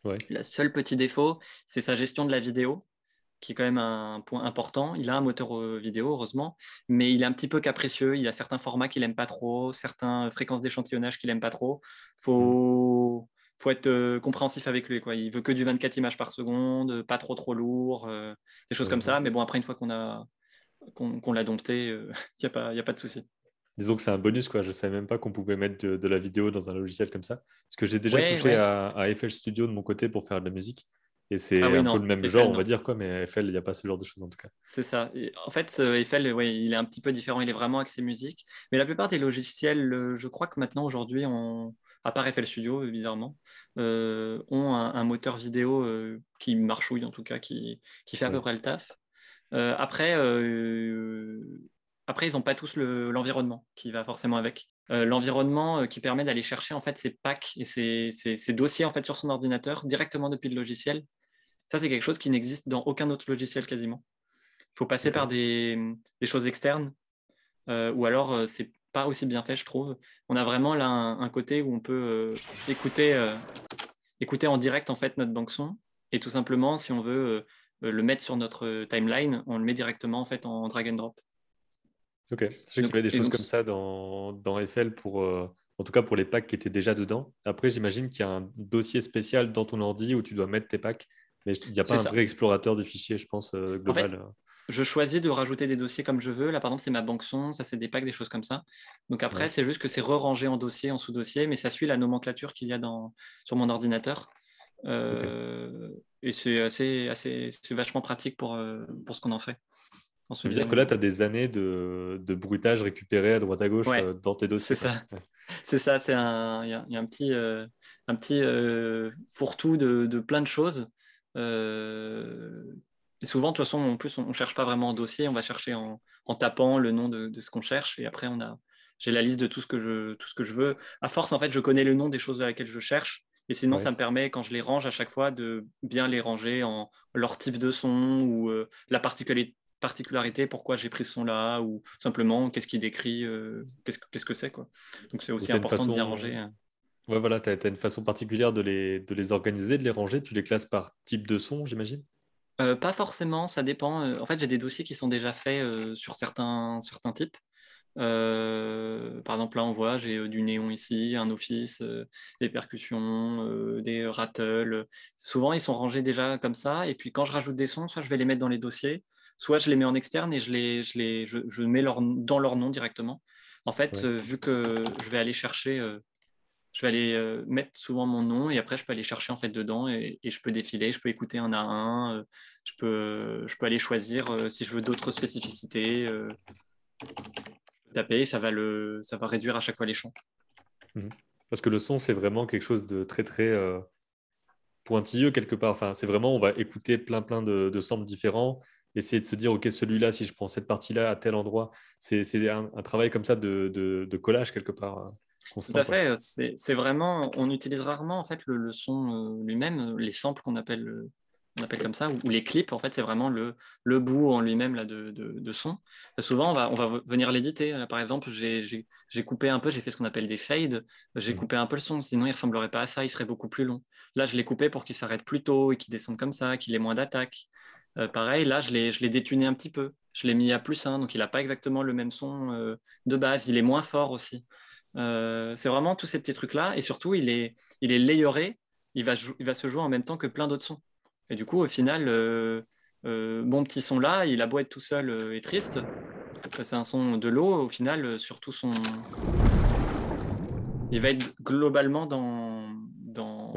Ouais. Le seul petit défaut, c'est sa gestion de la vidéo, qui est quand même un point important. Il a un moteur euh, vidéo, heureusement, mais il est un petit peu capricieux. Il a certains formats qu'il n'aime pas trop, certaines fréquences d'échantillonnage qu'il n'aime pas trop. Faut, faut être compréhensif avec lui. Quoi. Il veut que du 24 images par seconde, pas trop trop lourd, des choses comme ça. Mais bon, après, une fois qu'on a qu'on l'a dompté, il euh, n'y a, pas, a pas de souci. Disons que c'est un bonus, quoi. Je ne savais même pas qu'on pouvait mettre de, la vidéo dans un logiciel comme ça. Parce que j'ai déjà touché À, à, FL Studio de mon côté pour faire de la musique. Et c'est ah un peu le même genre, on va dire, quoi, mais FL, il n'y a pas ce genre de choses en tout cas. C'est ça. en fait, FL, ouais, il est un petit peu différent, il est vraiment axé musique. Mais la plupart des logiciels, euh, je crois que maintenant, aujourd'hui, à part FL Studio, bizarrement, euh, ont un, moteur vidéo qui marchouille, en tout cas, qui, qui fait à peu près le taf. Euh, après, euh, après, ils n'ont pas tous l'environnement qui va forcément avec. Euh, l'environnement qui permet d'aller chercher en fait ces packs et ces, dossiers en fait sur son ordinateur directement depuis le logiciel. Ça, c'est quelque chose qui n'existe dans aucun autre logiciel quasiment. Il faut passer par des, choses externes ou alors c'est pas aussi bien fait, je trouve. On a vraiment là un, côté où on peut écouter, écouter en direct en fait notre banque son et tout simplement, si on veut le mettre sur notre euh, timeline, on le met directement en fait en drag and drop. Ok, je sais qu'il y avait des choses comme ça dans, dans FL pour, euh, en tout cas pour les packs qui étaient déjà dedans. Après, j'imagine qu'il y a un dossier spécial dans ton ordi où tu dois mettre tes packs, mais il n'y a pas un vrai explorateur de fichiers, je pense, global. je choisis de rajouter des dossiers comme je veux. Là, par exemple, c'est ma banque son, ça c'est des packs, des choses comme ça. Donc après, c'est juste que c'est re-rangé en dossier, en sous-dossier, mais ça suit la nomenclature qu'il y a dans, sur mon ordinateur. Euh, et c'est assez, assez, c'est vachement pratique pour, euh, pour ce qu'on en fait. Ça veut dire que là, tu as des années de, de, bruitage récupéré à droite à gauche euh, dans tes dossiers. C'est ça. C'est ça. C'est un, il y, a un petit, un petit fourre-tout de, de, plein de choses. et souvent, de toute façon, en plus, on ne cherche pas vraiment en dossier. On va chercher en, en tapant le nom de, de ce qu'on cherche. Et après, on a, j'ai la liste de tout ce, que je, tout ce que je veux. À force, en fait, je connais le nom des choses à laquelle je cherche. Et sinon, ça me permet, quand je les range à chaque fois, de bien les ranger en leur type de son ou euh, la particularité, pourquoi j'ai pris ce son-là, ou simplement qu'est-ce qu'il décrit, euh, qu'est-ce, que c'est. Quoi. Donc c'est aussi important de bien ranger. Hein. Ouais, voilà, tu as, une façon particulière de les, de les organiser, de les ranger. Tu les classes par type de son, j'imagine? Euh, Pas forcément, ça dépend. En fait, j'ai des dossiers qui sont déjà faits sur certains, certains types. Euh, par exemple, là, on voit, j'ai euh, du néon ici, un office, euh, des percussions, des rattles. Souvent, ils sont rangés déjà comme ça. Et puis, quand je rajoute des sons, soit je vais les mettre dans les dossiers, soit je les mets en externe et je les, je les, je, mets leur, dans leur nom directement. En fait, vu que je vais aller chercher, je vais aller mettre souvent mon nom et après, je peux aller chercher en fait dedans et, et je peux défiler, je peux écouter un à un, je peux, je peux aller choisir si je veux d'autres spécificités taper, ça va, le, ça va réduire à chaque fois les champs. Mhm. Parce que le son, c'est vraiment quelque chose de très, très euh, pointilleux quelque part. Enfin, c'est vraiment, on va écouter plein, plein de, de samples différents, essayer de se dire, OK, celui-là, si je prends cette partie-là à tel endroit, c'est un, un, travail comme ça de, de, collage quelque part. Euh, constant, Tout à fait. C'est vraiment, on utilise rarement en fait le, le son euh, lui-même, les samples qu'on appelle on appelle comme ça, ou, les clips, en fait, c'est vraiment le, le bout en lui-même là, de, de, son. souvent, on va, on va venir l'éditer. Par exemple, j'ai coupé un peu, j'ai fait ce qu'on appelle des fades, j'ai mmh. coupé un peu le son, sinon il ne ressemblerait pas à ça, il serait beaucoup plus long. Là, je l'ai coupé pour qu'il s'arrête plus tôt et qu'il descende comme ça, qu'il ait moins d'attaque. Euh, pareil, là, je l'ai détuné un petit peu. Je l'ai mis à plus 1, donc il n'a pas exactement le même son euh, de base. Il est moins fort aussi. Euh, c'est vraiment tous ces petits trucs-là. Et surtout, il est, il est layeré. Il va, il va se jouer en même temps que plein d'autres sons. Et du coup, au final, euh, euh, mon petit son là, il a beau être tout seul euh, et triste. C'est un son de l'eau. Au final, surtout son. Il va être globalement dans, dans,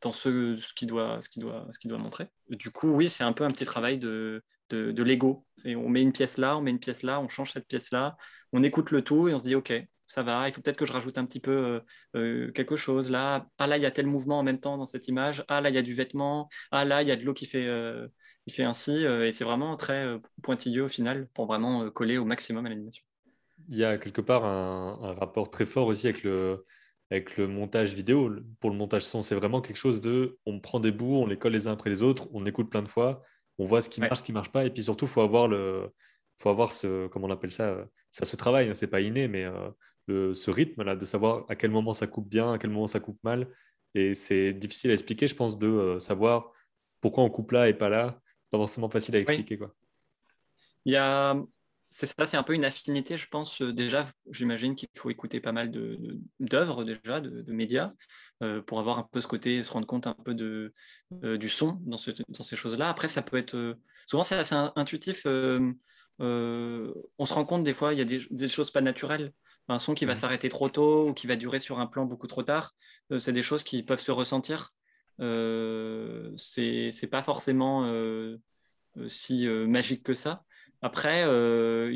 dans ce, ce qu'il doit, ce doit, ce doit montrer. Du coup, oui, c'est un peu un petit travail de, de, de Lego. On met une pièce là, on met une pièce là, on change cette pièce là, on écoute le tout et on se dit OK, ça va, il faut peut-être que je rajoute un petit peu euh, euh, quelque chose. Là, ah là, il y a tel mouvement en même temps dans cette image. Ah là, il y a du vêtement. Ah là, il y a de l'eau qui fait, euh, fait ainsi. et c'est vraiment très pointilleux au final pour vraiment coller au maximum à l'animation. Il y a quelque part un, rapport très fort aussi avec le, avec le montage vidéo. Pour le montage son, c'est vraiment quelque chose de, on prend des bouts, on les colle les uns après les autres, on écoute plein de fois, on voit ce qui marche, ce qui marche pas, et puis surtout, faut avoir le, faut avoir ce, comment on appelle ça, ça se travaille, hein, c'est pas inné, mais ce rythme-là, de savoir à quel moment ça coupe bien, à quel moment ça coupe mal. Et c'est difficile à expliquer, je pense, de euh, savoir pourquoi on coupe là et pas là. Pas forcément facile à expliquer. Quoi. Il y a... C'est ça, c'est un peu une affinité, je pense. Euh, déjà, j'imagine qu'il faut écouter pas mal d'œuvres de, déjà, de, médias, euh, pour avoir un peu ce côté, se rendre compte un peu de, du son dans, ce, dans ces choses-là. Après, ça peut être... souvent, c'est assez intuitif. on se rend compte des fois, il y a des, des choses pas naturelles un son qui va mmh. s'arrêter trop tôt ou qui va durer sur un plan beaucoup trop tard, euh, c'est des choses qui peuvent se ressentir. Euh, c'est pas forcément euh, euh, si magique que ça. Après,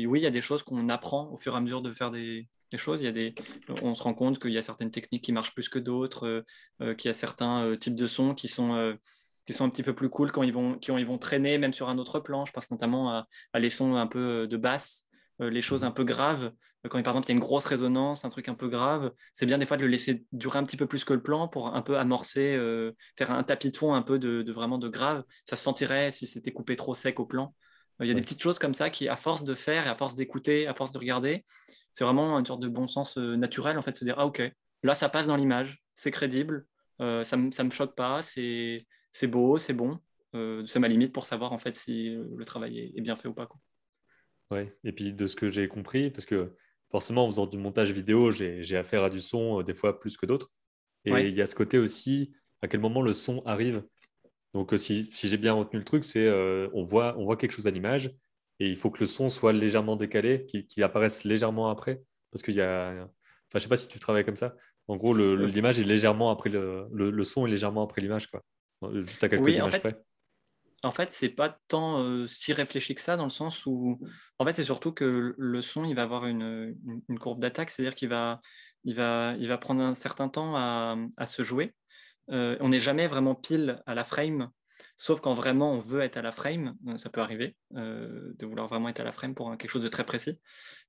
oui, il y a des choses qu'on apprend au fur et à mesure de faire des, choses. Il y a des, on se rend compte qu'il y a certaines techniques qui marchent plus que d'autres, qu'il y a certains types de sons qui sont qui sont un petit peu plus cool quand ils vont, qui ils vont traîner même sur un autre plan. Je pense notamment à, à les sons un peu de basse les choses un peu graves. Euh, quand par exemple il y a une grosse résonance, un truc un peu grave, c'est bien des fois de le laisser durer un petit peu plus que le plan pour un peu amorcer, euh, faire un tapis de fond un peu de, vraiment de grave. Ça se sentirait si c'était coupé trop sec au plan. Il y a des petites choses comme ça qui, à force de faire et à force d'écouter, à force de regarder, c'est vraiment une sorte de bon sens naturel en fait, se dire ah ok, là ça passe dans l'image, c'est crédible, ça ne me choque pas, c'est beau, c'est bon. c'est ma limite pour savoir en fait si le travail est, est bien fait ou pas. Quoi. Ouais, et puis de ce que j'ai compris, parce que forcément en faisant du montage vidéo, j'ai affaire à du son euh, des fois plus que d'autres. Et il y a ce côté aussi, à quel moment le son arrive. Donc euh, si, si j'ai bien retenu le truc, c'est euh, on, voit, on voit quelque chose à l'image, et il faut que le son soit légèrement décalé, qu'il apparaisse légèrement après. Parce qu'il y a. Enfin, je sais pas si tu travailles comme ça. En gros, l'image est légèrement après le, le, son est légèrement après l'image, quoi. Juste à quelques oui, images en fait, près. En fait, c'est pas tant euh, si réfléchi que ça, dans le sens où, en fait, c'est surtout que le son, il va avoir une, courbe d'attaque, c'est-à-dire qu'il va, il va, il va prendre un certain temps à, se jouer. Euh, on n'est jamais vraiment pile à la frame Sauf quand vraiment on veut être à la frame, euh, ça peut arriver de vouloir vraiment être à la frame pour quelque chose de très précis.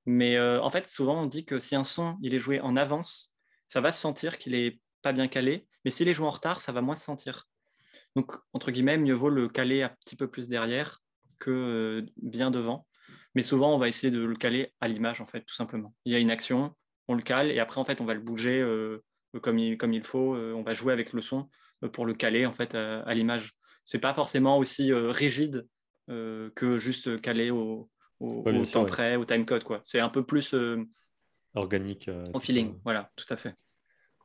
Mais en fait, souvent on dit que si un son il est joué en avance, ça va se sentir qu'il est pas bien calé, mais s'il est joué en retard, ça va moins se sentir. Donc entre guillemets, mieux vaut le caler un petit peu plus derrière que bien devant. Mais souvent, on va essayer de le caler à l'image en fait, tout simplement. Il y a une action, on le cale et après en fait, on va le bouger comme il, comme il faut. on va jouer avec le son pour le caler en fait à l'image c'est pas forcément aussi euh, rigide euh, que juste caler au, au, temps près, au timecode. Quoi. C'est un peu plus euh, organique. au feeling, voilà, tout à fait.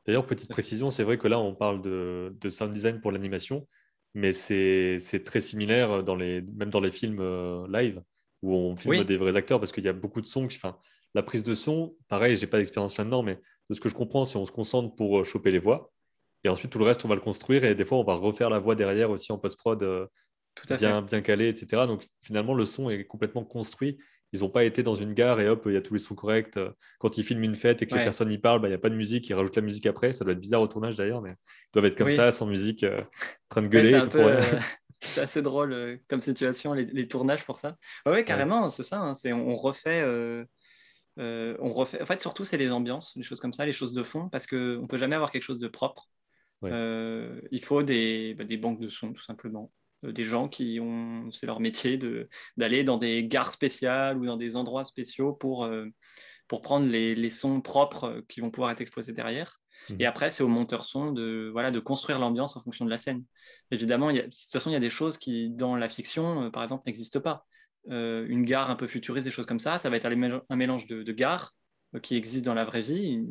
D'ailleurs, petite précision, c'est vrai que là, on parle de, de sound design pour l'animation, mais c'est très similaire dans les, même dans les films live où on filme des vrais acteurs parce qu'il y a beaucoup de sons. Enfin, la prise de son, pareil, j'ai pas d'expérience là-dedans, mais de ce que je comprends, c'est on se concentre pour choper les voix. Et ensuite, tout le reste, on va le construire. Et des fois, on va refaire la voix derrière aussi en post-prod, euh, bien, bien calé, etc. Donc finalement, le son est complètement construit. Ils n'ont pas été dans une gare et hop, il y a tous les sons corrects. Quand ils filment une fête et que les personnes y parlent, bah, il n'y a pas de musique, ils rajoutent la musique après. Ça doit être bizarre au tournage d'ailleurs, mais ils doivent être comme ça, sans musique, euh, en train de gueuler. Euh, c'est assez drôle comme situation, les, tournages pour ça. Oui, carrément, c'est ça. Hein, on, refait. on refait. En fait, surtout, c'est les ambiances, les choses comme ça, les choses de fond, parce qu'on ne peut jamais avoir quelque chose de propre. Euh, il faut des, bah, des, banques de sons, tout simplement. Euh, des gens qui ont, c'est leur métier d'aller dans des gares spéciales ou dans des endroits spéciaux pour, euh, pour prendre les, les, sons propres qui vont pouvoir être exposés derrière. Mmh. Et après, c'est au monteur son de, voilà, de construire l'ambiance en fonction de la scène. Évidemment, il y a, de toute façon, il y a des choses qui, dans la fiction, par exemple, n'existent pas. une gare un peu futuriste, des choses comme ça, ça va être un mélange de, de gares qui existent dans la vraie vie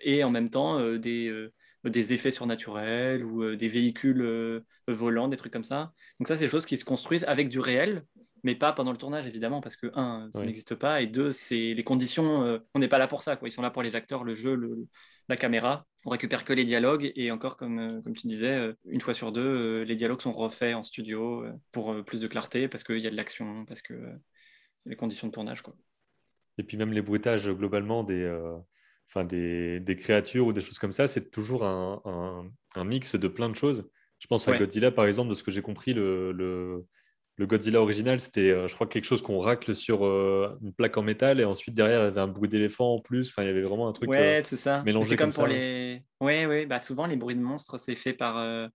et en même temps des des effets surnaturels ou euh, des véhicules euh, volants, des trucs comme ça. Donc ça, c'est des choses qui se construisent avec du réel, mais pas pendant le tournage, évidemment, parce que, un, ça n'existe pas, et deux, c'est les conditions, euh, on n'est pas là pour ça, quoi. Ils sont là pour les acteurs, le jeu, la caméra. On récupère que les dialogues, et encore, comme, comme tu disais, une fois sur deux, les dialogues sont refaits en studio pour plus de clarté, parce qu'il y a de l'action, parce que les conditions de tournage, quoi. Et puis même les bruitages, globalement, des enfin des, des, créatures ou des choses comme ça, c'est toujours un, un, mix de plein de choses. Je pense à Godzilla, par exemple, de ce que j'ai compris, le, le, le, Godzilla original, c'était, euh, je crois, quelque chose qu'on racle sur euh, une plaque en métal et ensuite derrière, il y avait un bruit d'éléphant en plus. Enfin, il y avait vraiment un truc ouais, euh, c'est ça. mélangé c'est comme, pour les. Ouais, ouais. Bah, souvent, les bruits de monstres, c'est fait par euh,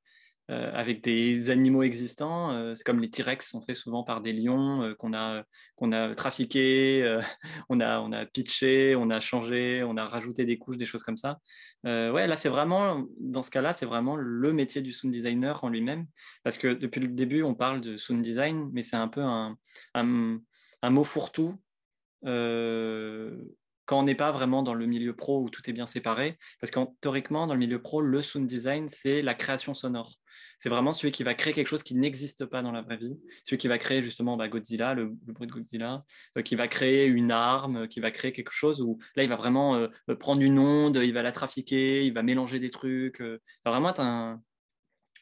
avec des animaux existants. Euh, c'est comme les T-Rex sont faits souvent par des lions euh, qu'on a, qu'on a trafiqués, on, a, on a pitché, on a changé, on a rajouté des couches, des choses comme ça. ouais, là, c'est vraiment, dans ce cas-là, c'est vraiment le métier du sound designer en lui-même. Parce que depuis le début, on parle de sound design, mais c'est un peu un, un mot fourre-tout quand on n'est pas vraiment dans le milieu pro où tout est bien séparé. Parce que théoriquement, dans le milieu pro, le sound design, c'est la création sonore. C'est vraiment celui qui va créer quelque chose qui n'existe pas dans la vraie vie. Celui qui va créer justement bah, Godzilla, le, bruit de Godzilla, euh, qui va créer une arme, qui va créer quelque chose où là, il va vraiment euh, euh, prendre une onde, il va la trafiquer, il va mélanger des trucs. ça va vraiment être un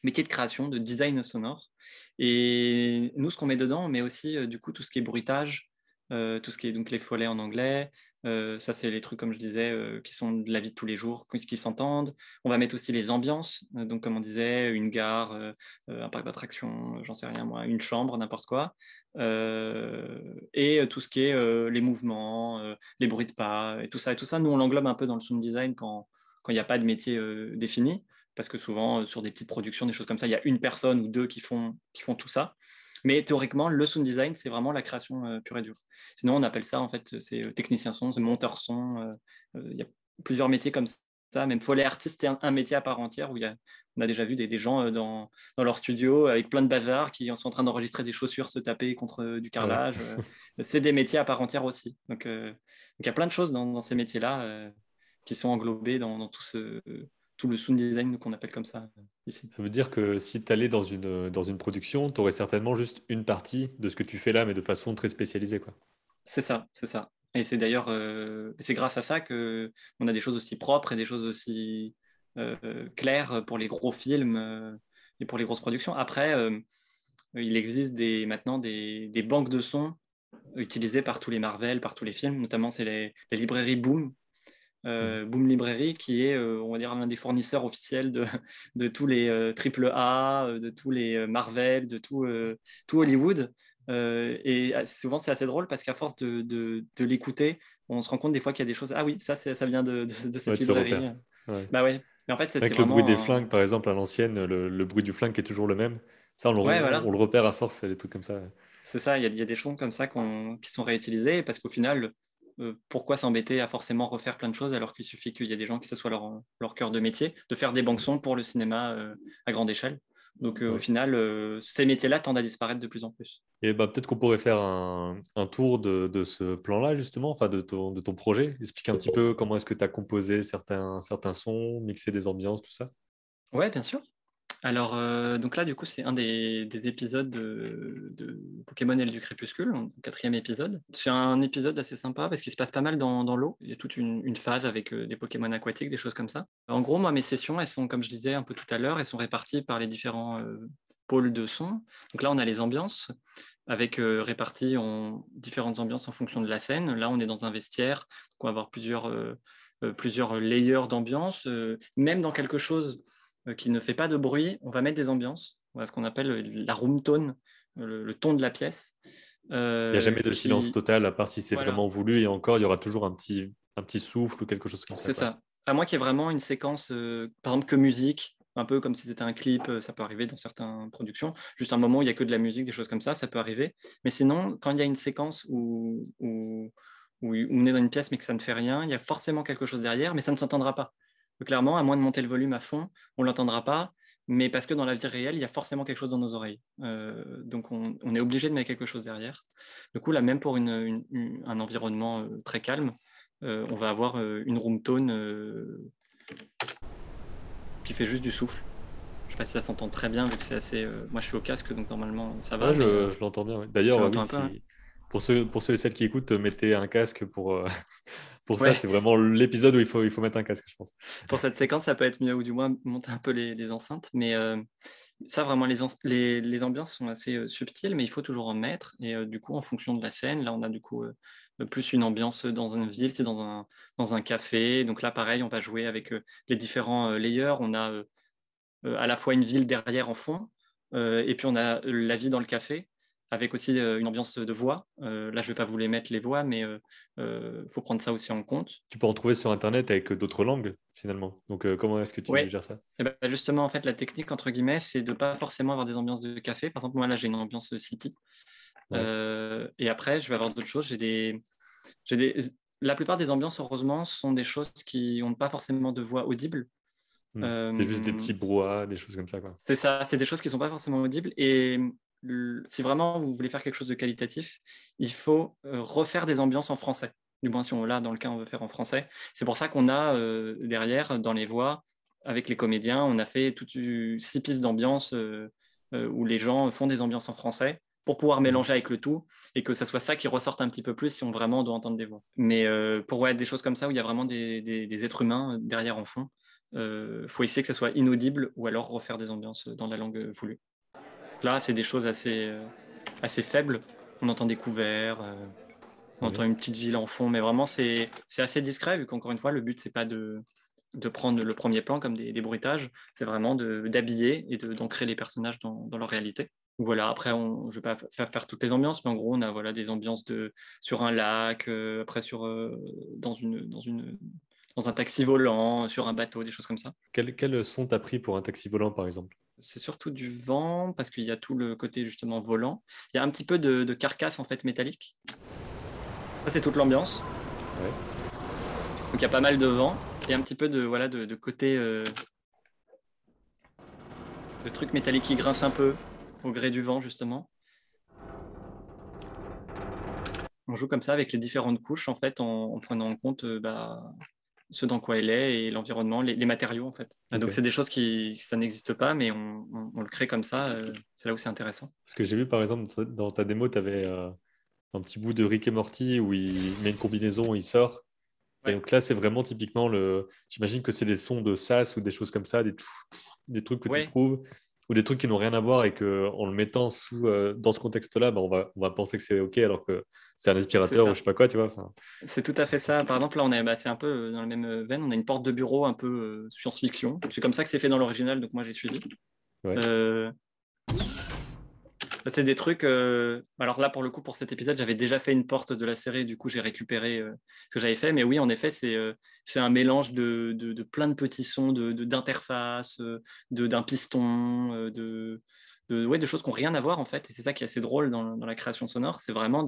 métier de création, de design sonore. Et nous, ce qu'on met dedans, on met aussi du coup tout ce qui est bruitage, tout ce qui est donc les follets en anglais, ça, c'est les trucs, comme je disais, qui sont de la vie de tous les jours, qui, s'entendent. On va mettre aussi les ambiances. Donc, comme on disait, une gare, un parc d'attractions, j'en sais rien moi, une chambre, n'importe quoi. et tout ce qui est les mouvements, les bruits de pas, et tout ça. Et tout ça, nous, on l'englobe un peu dans le sound design quand il n'y a pas de métier défini. Parce que souvent, sur des petites productions, des choses comme ça, il y a une personne ou deux qui font, qui font tout ça. Mais théoriquement, le sound design, c'est vraiment la création euh, pure et dure. Sinon, on appelle ça, en fait, c'est euh, technicien son, c'est monteur son. Euh, il y a plusieurs métiers comme ça. Même Follet artiste, c'est un, métier à part entière où y a, on a déjà vu des, gens dans, dans, leur studio avec plein de bazar qui sont en train d'enregistrer des chaussures se taper contre du carrelage. c'est des métiers à part entière aussi. Donc, il y a plein de choses dans, ces métiers-là qui sont englobés dans, tout ce tout le sound design qu'on appelle comme ça ici. Ça veut dire que si tu allais dans une, dans une production, tu aurais certainement juste une partie de ce que tu fais là, mais de façon très spécialisée. quoi. C'est ça, c'est ça. Et c'est d'ailleurs, euh, c'est grâce à ça que on a des choses aussi propres et des choses aussi euh, claires pour les gros films euh, et pour les grosses productions. Après, il existe des, maintenant des, des, banques de sons utilisées par tous les Marvel, par tous les films, notamment c'est les, les, librairies Boom. Mmh. Boom Librairie, qui est, on va dire, l'un des fournisseurs officiels de, de tous les triple A, de tous les Marvel, de tout, tout Hollywood. Euh, et ah, souvent, c'est assez drôle parce qu'à force de, de, l'écouter, on se rend compte des fois qu'il y a des choses. Ah oui, ça, ça vient de, de cette librairie. Bah ouais. Mais en fait, Avec le bruit des flingues, par exemple, à l'ancienne, le, le, bruit du flingue est toujours le même. Ça, on le, on le repère à force, des trucs comme ça. C'est ça, il y, y, a des choses comme ça qui sont réutilisées parce qu'au final, euh, pourquoi s'embêter à forcément refaire plein de choses alors qu'il suffit qu'il y ait des gens qui ce soit leur, leur cœur de métier, de faire des banques sons pour le cinéma euh, à grande échelle. Donc au final, ces métiers-là tendent à disparaître de plus en plus. Et bah, peut-être qu'on pourrait faire un, tour de, ce plan-là, justement, enfin de ton, de ton projet. Explique un petit peu comment est-ce que tu as composé certains, certains sons, mixé des ambiances, tout ça. Ouais, bien sûr. Alors, euh, donc là, du coup, c'est un des, épisodes de, Pokémon et du crépuscule, le quatrième épisode. C'est un épisode assez sympa parce qu'il se passe pas mal dans, l'eau. Il y a toute une, phase avec euh, des Pokémon aquatiques, des choses comme ça. En gros, moi, mes sessions, elles sont, comme je disais un peu tout à l'heure, elles sont réparties par les différents euh, pôles de son. Donc là, on a les ambiances avec réparties en différentes ambiances en fonction de la scène. Là, on est dans un vestiaire, donc on va avoir plusieurs, plusieurs layers d'ambiance, même dans quelque chose qui ne fait pas de bruit, on va mettre des ambiances, ce qu'on appelle la room tone, le, ton de la pièce. il n'y a jamais de silence total, à part si c'est vraiment voulu, et encore, il y aura toujours un petit, un petit souffle ou quelque chose comme ça. C'est ça. À moins qu'il y ait vraiment une séquence, euh, par exemple, que musique, un peu comme si c'était un clip, euh, ça peut arriver dans certaines productions. Juste un moment où il n'y a que de la musique, des choses comme ça, ça peut arriver. Mais sinon, quand il y a une séquence où, où, où on est dans une pièce mais que ça ne fait rien, il y a forcément quelque chose derrière, mais ça ne s'entendra pas clairement, à moins de monter le volume à fond, on ne l'entendra pas, mais parce que dans la vie réelle, il y a forcément quelque chose dans nos oreilles. Euh, donc on, est obligé de mettre quelque chose derrière. Du coup, là, même pour une, un environnement euh, très calme, euh, on va avoir une room tone qui fait juste du souffle. Je ne sais pas si ça s'entend très bien, vu que c'est assez. moi, je suis au casque, donc normalement, ça va. je, l'entends bien. D'ailleurs, pour, ceux, pour ceux et celles qui écoutent, mettez un casque pour, pour ça, c'est vraiment l'épisode où il faut, il faut mettre un casque, je pense. Pour cette séquence, ça peut être mieux, ou du moins monter un peu les, enceintes. Mais euh, ça, vraiment, les, les, ambiances sont assez euh, subtiles, mais il faut toujours en mettre. Et euh, du coup, en fonction de la scène, là, on a du coup plus une ambiance dans une ville, c'est dans un, dans un café. Donc là, pareil, on va jouer avec les différents layers. On a à la fois une ville derrière en fond, et puis on a la vie dans le café avec aussi une ambiance de voix. là, je ne vais pas vous les mettre les voix, mais il faut prendre ça aussi en compte. Tu peux en trouver sur Internet avec d'autres langues, finalement. Donc, comment est-ce que tu gères ça? Et eh ben, Justement, en fait, la technique, entre guillemets, c'est de ne pas forcément avoir des ambiances de café. Par exemple, moi, là, j'ai une ambiance city. et après, je vais avoir d'autres choses. J'ai des... des... La plupart des ambiances, heureusement, sont des choses qui n'ont pas forcément de voix audible. Mmh. C'est juste des petits brouhahs, des choses comme ça. C'est ça, c'est des choses qui ne sont pas forcément audibles. Et si vraiment vous voulez faire quelque chose de qualitatif, il faut euh, refaire des ambiances en français. Du moins, si on là, dans le cas, on veut faire en français. C'est pour ça qu'on a euh, derrière, dans les voix, avec les comédiens, on a fait toutes six pistes d'ambiance euh, où les gens font des ambiances en français pour pouvoir mélanger avec le tout et que ce soit ça qui ressorte un petit peu plus si on vraiment doit entendre des voix. Mais pour ouais, des choses comme ça où il y a vraiment des, des êtres humains derrière en fond, il faut essayer que ce soit inaudible ou alors refaire des ambiances dans la langue voulue. Là, c'est des choses assez, euh, assez faibles. On entend des couverts, euh, on entend une petite ville en fond, mais vraiment, c'est assez discret, vu qu'encore une fois, le but, c'est pas de, de prendre le premier plan comme des, des bruitages, c'est vraiment d'habiller et d'ancrer les personnages dans, dans, leur réalité. Voilà, après, on, je ne vais pas faire, faire, toutes les ambiances, mais en gros, on a voilà, des ambiances de, sur un lac, euh, après sur, dans, une, dans, une, dans un taxi volant, sur un bateau, des choses comme ça. Quel, quel son t'as pris pour un taxi volant, par exemple? C'est surtout du vent parce qu'il y a tout le côté justement volant. Il y a un petit peu de, carcasse en fait métallique. Ça c'est toute l'ambiance. Donc il y a pas mal de vent et un petit peu de voilà de, côté euh, de trucs métalliques qui grincent un peu au gré du vent justement. On joue comme ça avec les différentes couches en fait en, prenant en compte euh, bah, ce dans quoi elle est et l'environnement, les, matériaux en fait. Donc c'est des choses qui ça n'existe pas, mais on, le crée comme ça. Euh, c'est là où c'est intéressant. Ce que j'ai vu par exemple dans ta démo, tu avais euh, un petit bout de Rick et Morty où il met une combinaison, il sort. Et donc là, c'est vraiment typiquement le. J'imagine que c'est des sons de sas ou des choses comme ça, des, des trucs que tu trouves ou des trucs qui n'ont rien à voir et qu'en le mettant sous, euh, dans ce contexte-là, bah, on, va, on va penser que c'est OK alors que c'est un aspirateur ou je sais pas quoi, tu vois. C'est tout à fait ça. Par exemple, là, on est, bah, c'est un peu euh, dans la même euh, veine. On a une porte de bureau un peu science-fiction. C'est comme ça que c'est fait dans l'original, donc moi j'ai suivi. C'est des trucs. Euh, alors là, pour le coup, pour cet épisode, j'avais déjà fait une porte de la série, du coup, j'ai récupéré euh, ce que j'avais fait. Mais oui, en effet, c'est euh, un mélange de, de, plein de petits sons, d'interfaces, d'un piston, de, de, choses qui n'ont rien à voir, en fait. Et c'est ça qui est assez drôle dans, dans la création sonore. C'est vraiment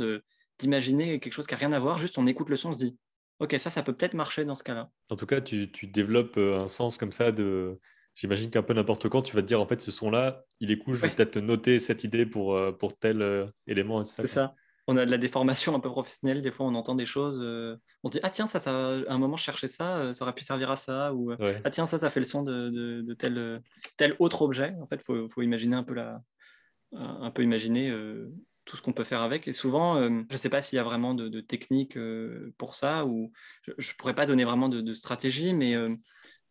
d'imaginer quelque chose qui n'a rien à voir. Juste, on écoute le son, on se dit, OK, ça, ça peut peut-être marcher dans ce cas-là. En tout cas, tu développes un sens comme ça de J'imagine qu'un peu n'importe quand, tu vas te dire en fait, ce son-là, il est cool, je vais peut-être noter cette idée pour, euh, pour tel euh, élément. C'est ça. On a de la déformation un peu professionnelle. Des fois, on entend des choses. Euh, on se dit, ah tiens, ça, ça, à un moment, je cherchais ça, ça aurait pu servir à ça. Ou ah tiens, ça, ça fait le son de, de, tel, tel autre objet. En fait, il faut, faut, imaginer un peu, la, un peu imaginer tout ce qu'on peut faire avec. Et souvent, je ne sais pas s'il y a vraiment de, de techniques pour ça, ou je ne pourrais pas donner vraiment de, de stratégie, mais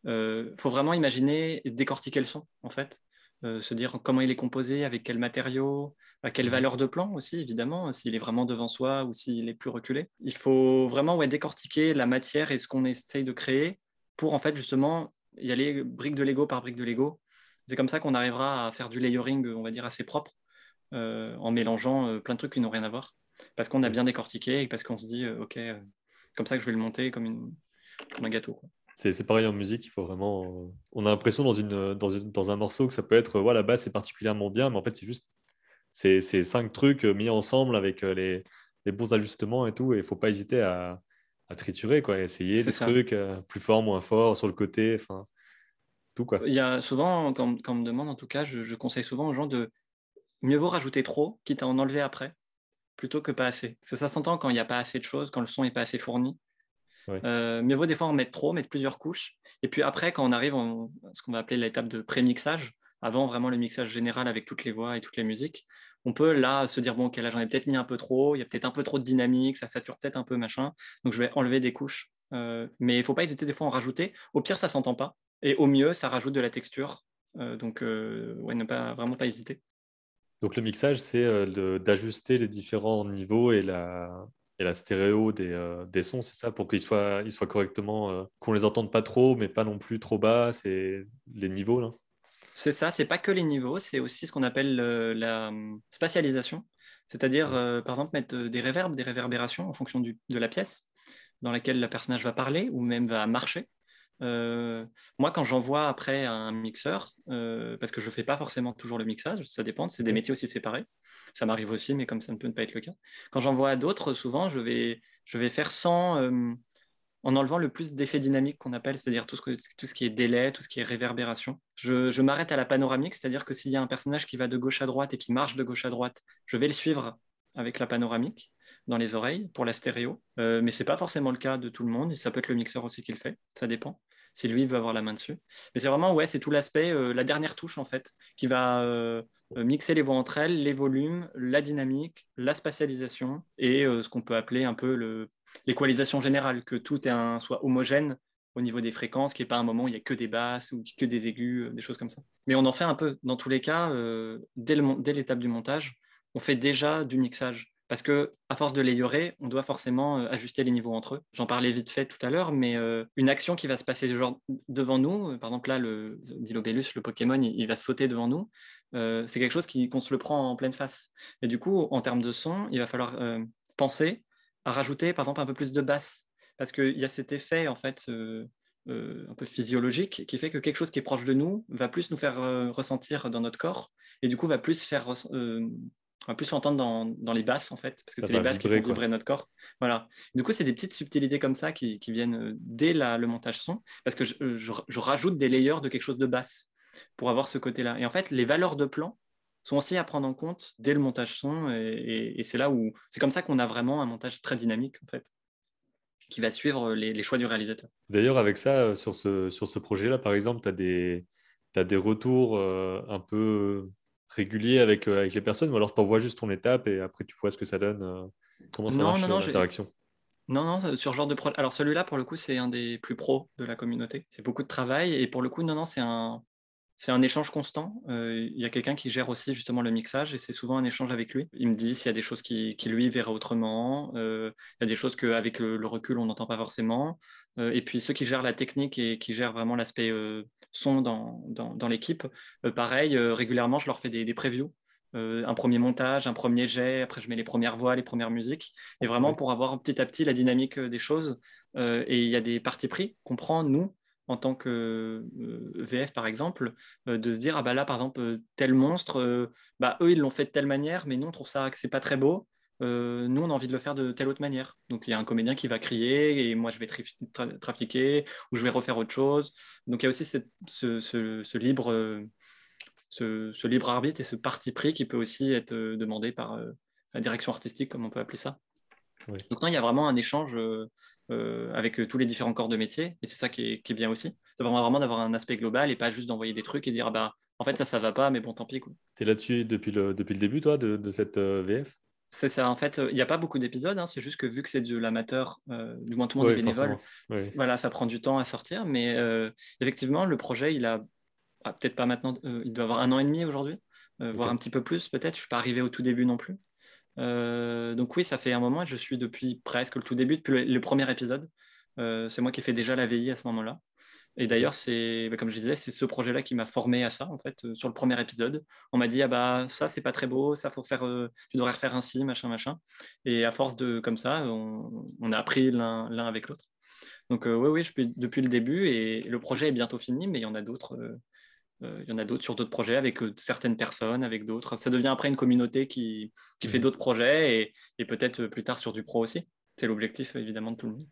il euh, faut vraiment imaginer décortiquer le son, en fait. Euh, se dire comment il est composé, avec quel matériau, à quelle mhm. valeur de plan aussi, évidemment, s'il est vraiment devant soi ou s'il est plus reculé. Il faut vraiment ouais, décortiquer la matière et ce qu'on essaye de créer pour, en fait, justement, y aller brique de Lego par brique de Lego. C'est comme ça qu'on arrivera à faire du layering, on va dire, assez propre, euh, en mélangeant plein de trucs qui n'ont rien à voir. Parce qu'on a bien décortiqué et parce qu'on se dit, OK, comme ça que je vais le monter comme, une, comme un gâteau. Quoi c'est pareil en musique, il faut vraiment. On a l'impression dans, une, dans, dans, un morceau que ça peut être, voilà, la basse c'est particulièrement bien, mais en fait, c'est juste c'est cinq trucs mis ensemble avec euh, les, les bons ajustements et tout, et il faut pas hésiter à, à triturer, quoi, essayer des trucs euh, plus forts, moins forts, sur le côté, enfin, tout quoi. Il y a souvent, quand, quand, on me demande, en tout cas, je, je, conseille souvent aux gens de mieux vaut rajouter trop, quitte à en enlever après, plutôt que pas assez. Parce que ça s'entend quand il n'y a pas assez de choses, quand le son n'est pas assez fourni. Euh, mieux vaut des fois en mettre trop, mettre plusieurs couches. Et puis après, quand on arrive à ce qu'on va appeler l'étape de pré-mixage, avant vraiment le mixage général avec toutes les voix et toutes les musiques, on peut là se dire bon, ok, là j'en ai peut-être mis un peu trop, il y a peut-être un peu trop de dynamique, ça sature peut-être un peu machin, donc je vais enlever des couches. Euh, mais il ne faut pas hésiter des fois à en rajouter. Au pire, ça s'entend pas. Et au mieux, ça rajoute de la texture. Euh, donc, ouais, ne pas vraiment pas hésiter. Donc le mixage, c'est d'ajuster les différents niveaux et la, et la stéréo des, euh, des sons, c'est ça, pour qu'ils soient, ils soient correctement, euh, qu'on les entende pas trop, mais pas non plus trop bas, c'est les niveaux là. C'est ça, c'est pas que les niveaux, c'est aussi ce qu'on appelle euh, la spatialisation, c'est-à-dire par exemple mettre des réverbes, des réverbérations en fonction du, de la pièce dans laquelle le personnage va parler ou même va marcher. Euh, moi, quand j'envoie après un mixeur, euh, parce que je ne fais pas forcément toujours le mixage, ça dépend, c'est des métiers aussi séparés. Ça m'arrive aussi, mais comme ça ne peut pas être le cas. Quand j'envoie à d'autres, souvent, je vais, je vais faire sans, euh, en enlevant le plus d'effets dynamiques qu'on appelle, c'est-à-dire tout, ce tout ce qui est délai, tout ce qui est réverbération. Je, je m'arrête à la panoramique, c'est-à-dire que s'il y a un personnage qui va de gauche à droite et qui marche de gauche à droite, je vais le suivre avec la panoramique dans les oreilles pour la stéréo. Euh, mais ce n'est pas forcément le cas de tout le monde. Ça peut être le mixeur aussi qui le fait. Ça dépend si lui veut avoir la main dessus. Mais c'est vraiment, ouais, c'est tout l'aspect, euh, la dernière touche en fait, qui va euh, mixer les voix entre elles, les volumes, la dynamique, la spatialisation et ce qu'on peut appeler un peu l'équalisation générale, que tout soit homogène au niveau des fréquences, qu'il n'y ait pas un moment où il n'y a que des basses ou que des aigus, des choses comme ça. Mais on en fait un peu. Dans tous les cas, dès l'étape du montage, on fait déjà du mixage. Parce que à force de layerer, on doit forcément euh, ajuster les niveaux entre eux. J'en parlais vite fait tout à l'heure, mais euh, une action qui va se passer devant nous, euh, par exemple là, le Bilobellus, le Pokémon, il, va sauter devant nous. c'est quelque chose qu'on se le prend en pleine face. Et du coup, en termes de son, il va falloir penser à rajouter, par exemple, un peu plus de basse, parce qu'il y a cet effet en fait. un peu physiologique qui fait que quelque chose qui est proche de nous va plus nous faire ressentir dans notre corps et du coup va plus faire on va plus s'entendre dans, dans, les basses en fait, parce que c'est les basses qui font vibrer notre corps. Voilà. Du coup, c'est des petites subtilités comme ça qui, qui viennent euh, dès la, le montage son, parce que je, je, rajoute des layers de quelque chose de basse pour avoir ce côté-là. Et en fait, les valeurs de plan sont aussi à prendre en compte dès le montage son, et, et, c'est là où c'est comme ça qu'on a vraiment un montage très dynamique en fait. qui va suivre les, choix du réalisateur. D'ailleurs, avec ça, sur ce, sur ce projet-là, par exemple, tu as des, as des retours un peu régulier avec, euh, avec les personnes ou alors tu envoies juste ton étape et après tu vois ce que ça donne euh, Comment ça non, marche non, l'interaction non, non, euh, sur genre de. Alors celui-là, pour le coup, c'est un des plus pros de la communauté. C'est beaucoup de travail et pour le coup, non, non, c'est un, c'est un échange constant. Il y a quelqu'un qui gère aussi justement le mixage et c'est souvent un échange avec lui. Il me dit s'il y a des choses qui, qui lui verra autrement, il y a des choses qu'avec le, le, recul on n'entend pas forcément. et puis ceux qui gèrent la technique et qui gèrent vraiment l'aspect son dans, dans, l'équipe, pareil, régulièrement je leur fais des, des previews. un premier montage, un premier jet, après je mets les premières voix, les premières musiques, et vraiment pour avoir petit à petit la dynamique des choses. et il y a des parties pris qu'on prend, nous, en tant que euh, VF par exemple, euh, de se dire ah bah là par exemple euh, tel monstre, bah eux ils l'ont fait de telle manière, mais nous on trouve ça que c'est pas très beau. nous on a envie de le faire de telle autre manière. Donc il y a un comédien qui va crier et moi je vais trafiquer ou je vais refaire autre chose. Donc il y a aussi ce, libre ce, libre arbitre et ce parti pris qui peut aussi être demandé par la direction artistique comme on peut appeler ça. Donc non, il y a vraiment un échange euh, euh, avec euh, tous les différents corps de métier, et c'est ça qui est, bien aussi. Ça permet vraiment d'avoir un aspect global et pas juste d'envoyer des trucs et dire ah bah en fait ça ça va pas, mais bon tant pis Tu es là-dessus depuis le, depuis le début toi de, cette VF c'est ça, en fait, il n'y a pas beaucoup d'épisodes, hein. c'est juste que vu que c'est de l'amateur, du moins tout le monde est bénévole, voilà, ça prend du temps à sortir, mais effectivement, le projet, il a ah, peut-être pas maintenant, il doit avoir un an et demi aujourd'hui, voire un petit peu plus peut-être, je ne suis pas arrivé au tout début non plus. Euh, donc oui, ça fait un moment, je suis depuis presque le tout début, depuis le, premier épisode. Euh, c'est moi qui ai fait déjà la VI à ce moment-là. Et d'ailleurs, c'est, bah, comme je disais, c'est ce projet-là qui m'a formé à ça, en fait, euh, sur le premier épisode. On m'a dit, ah bah, ça, c'est pas très beau, ça, faut faire, tu devrais refaire ainsi, machin, machin. Et à force de, comme ça, on, a appris l'un, avec l'autre. Donc, oui, oui, je suis depuis le début et le projet est bientôt fini, mais il y en a d'autres il y en a d'autres sur d'autres projets avec euh, certaines personnes, avec d'autres. Ça devient après une communauté qui, qui fait mmh. d'autres projets et, et peut-être plus tard sur du pro aussi. C'est l'objectif évidemment de tout le monde.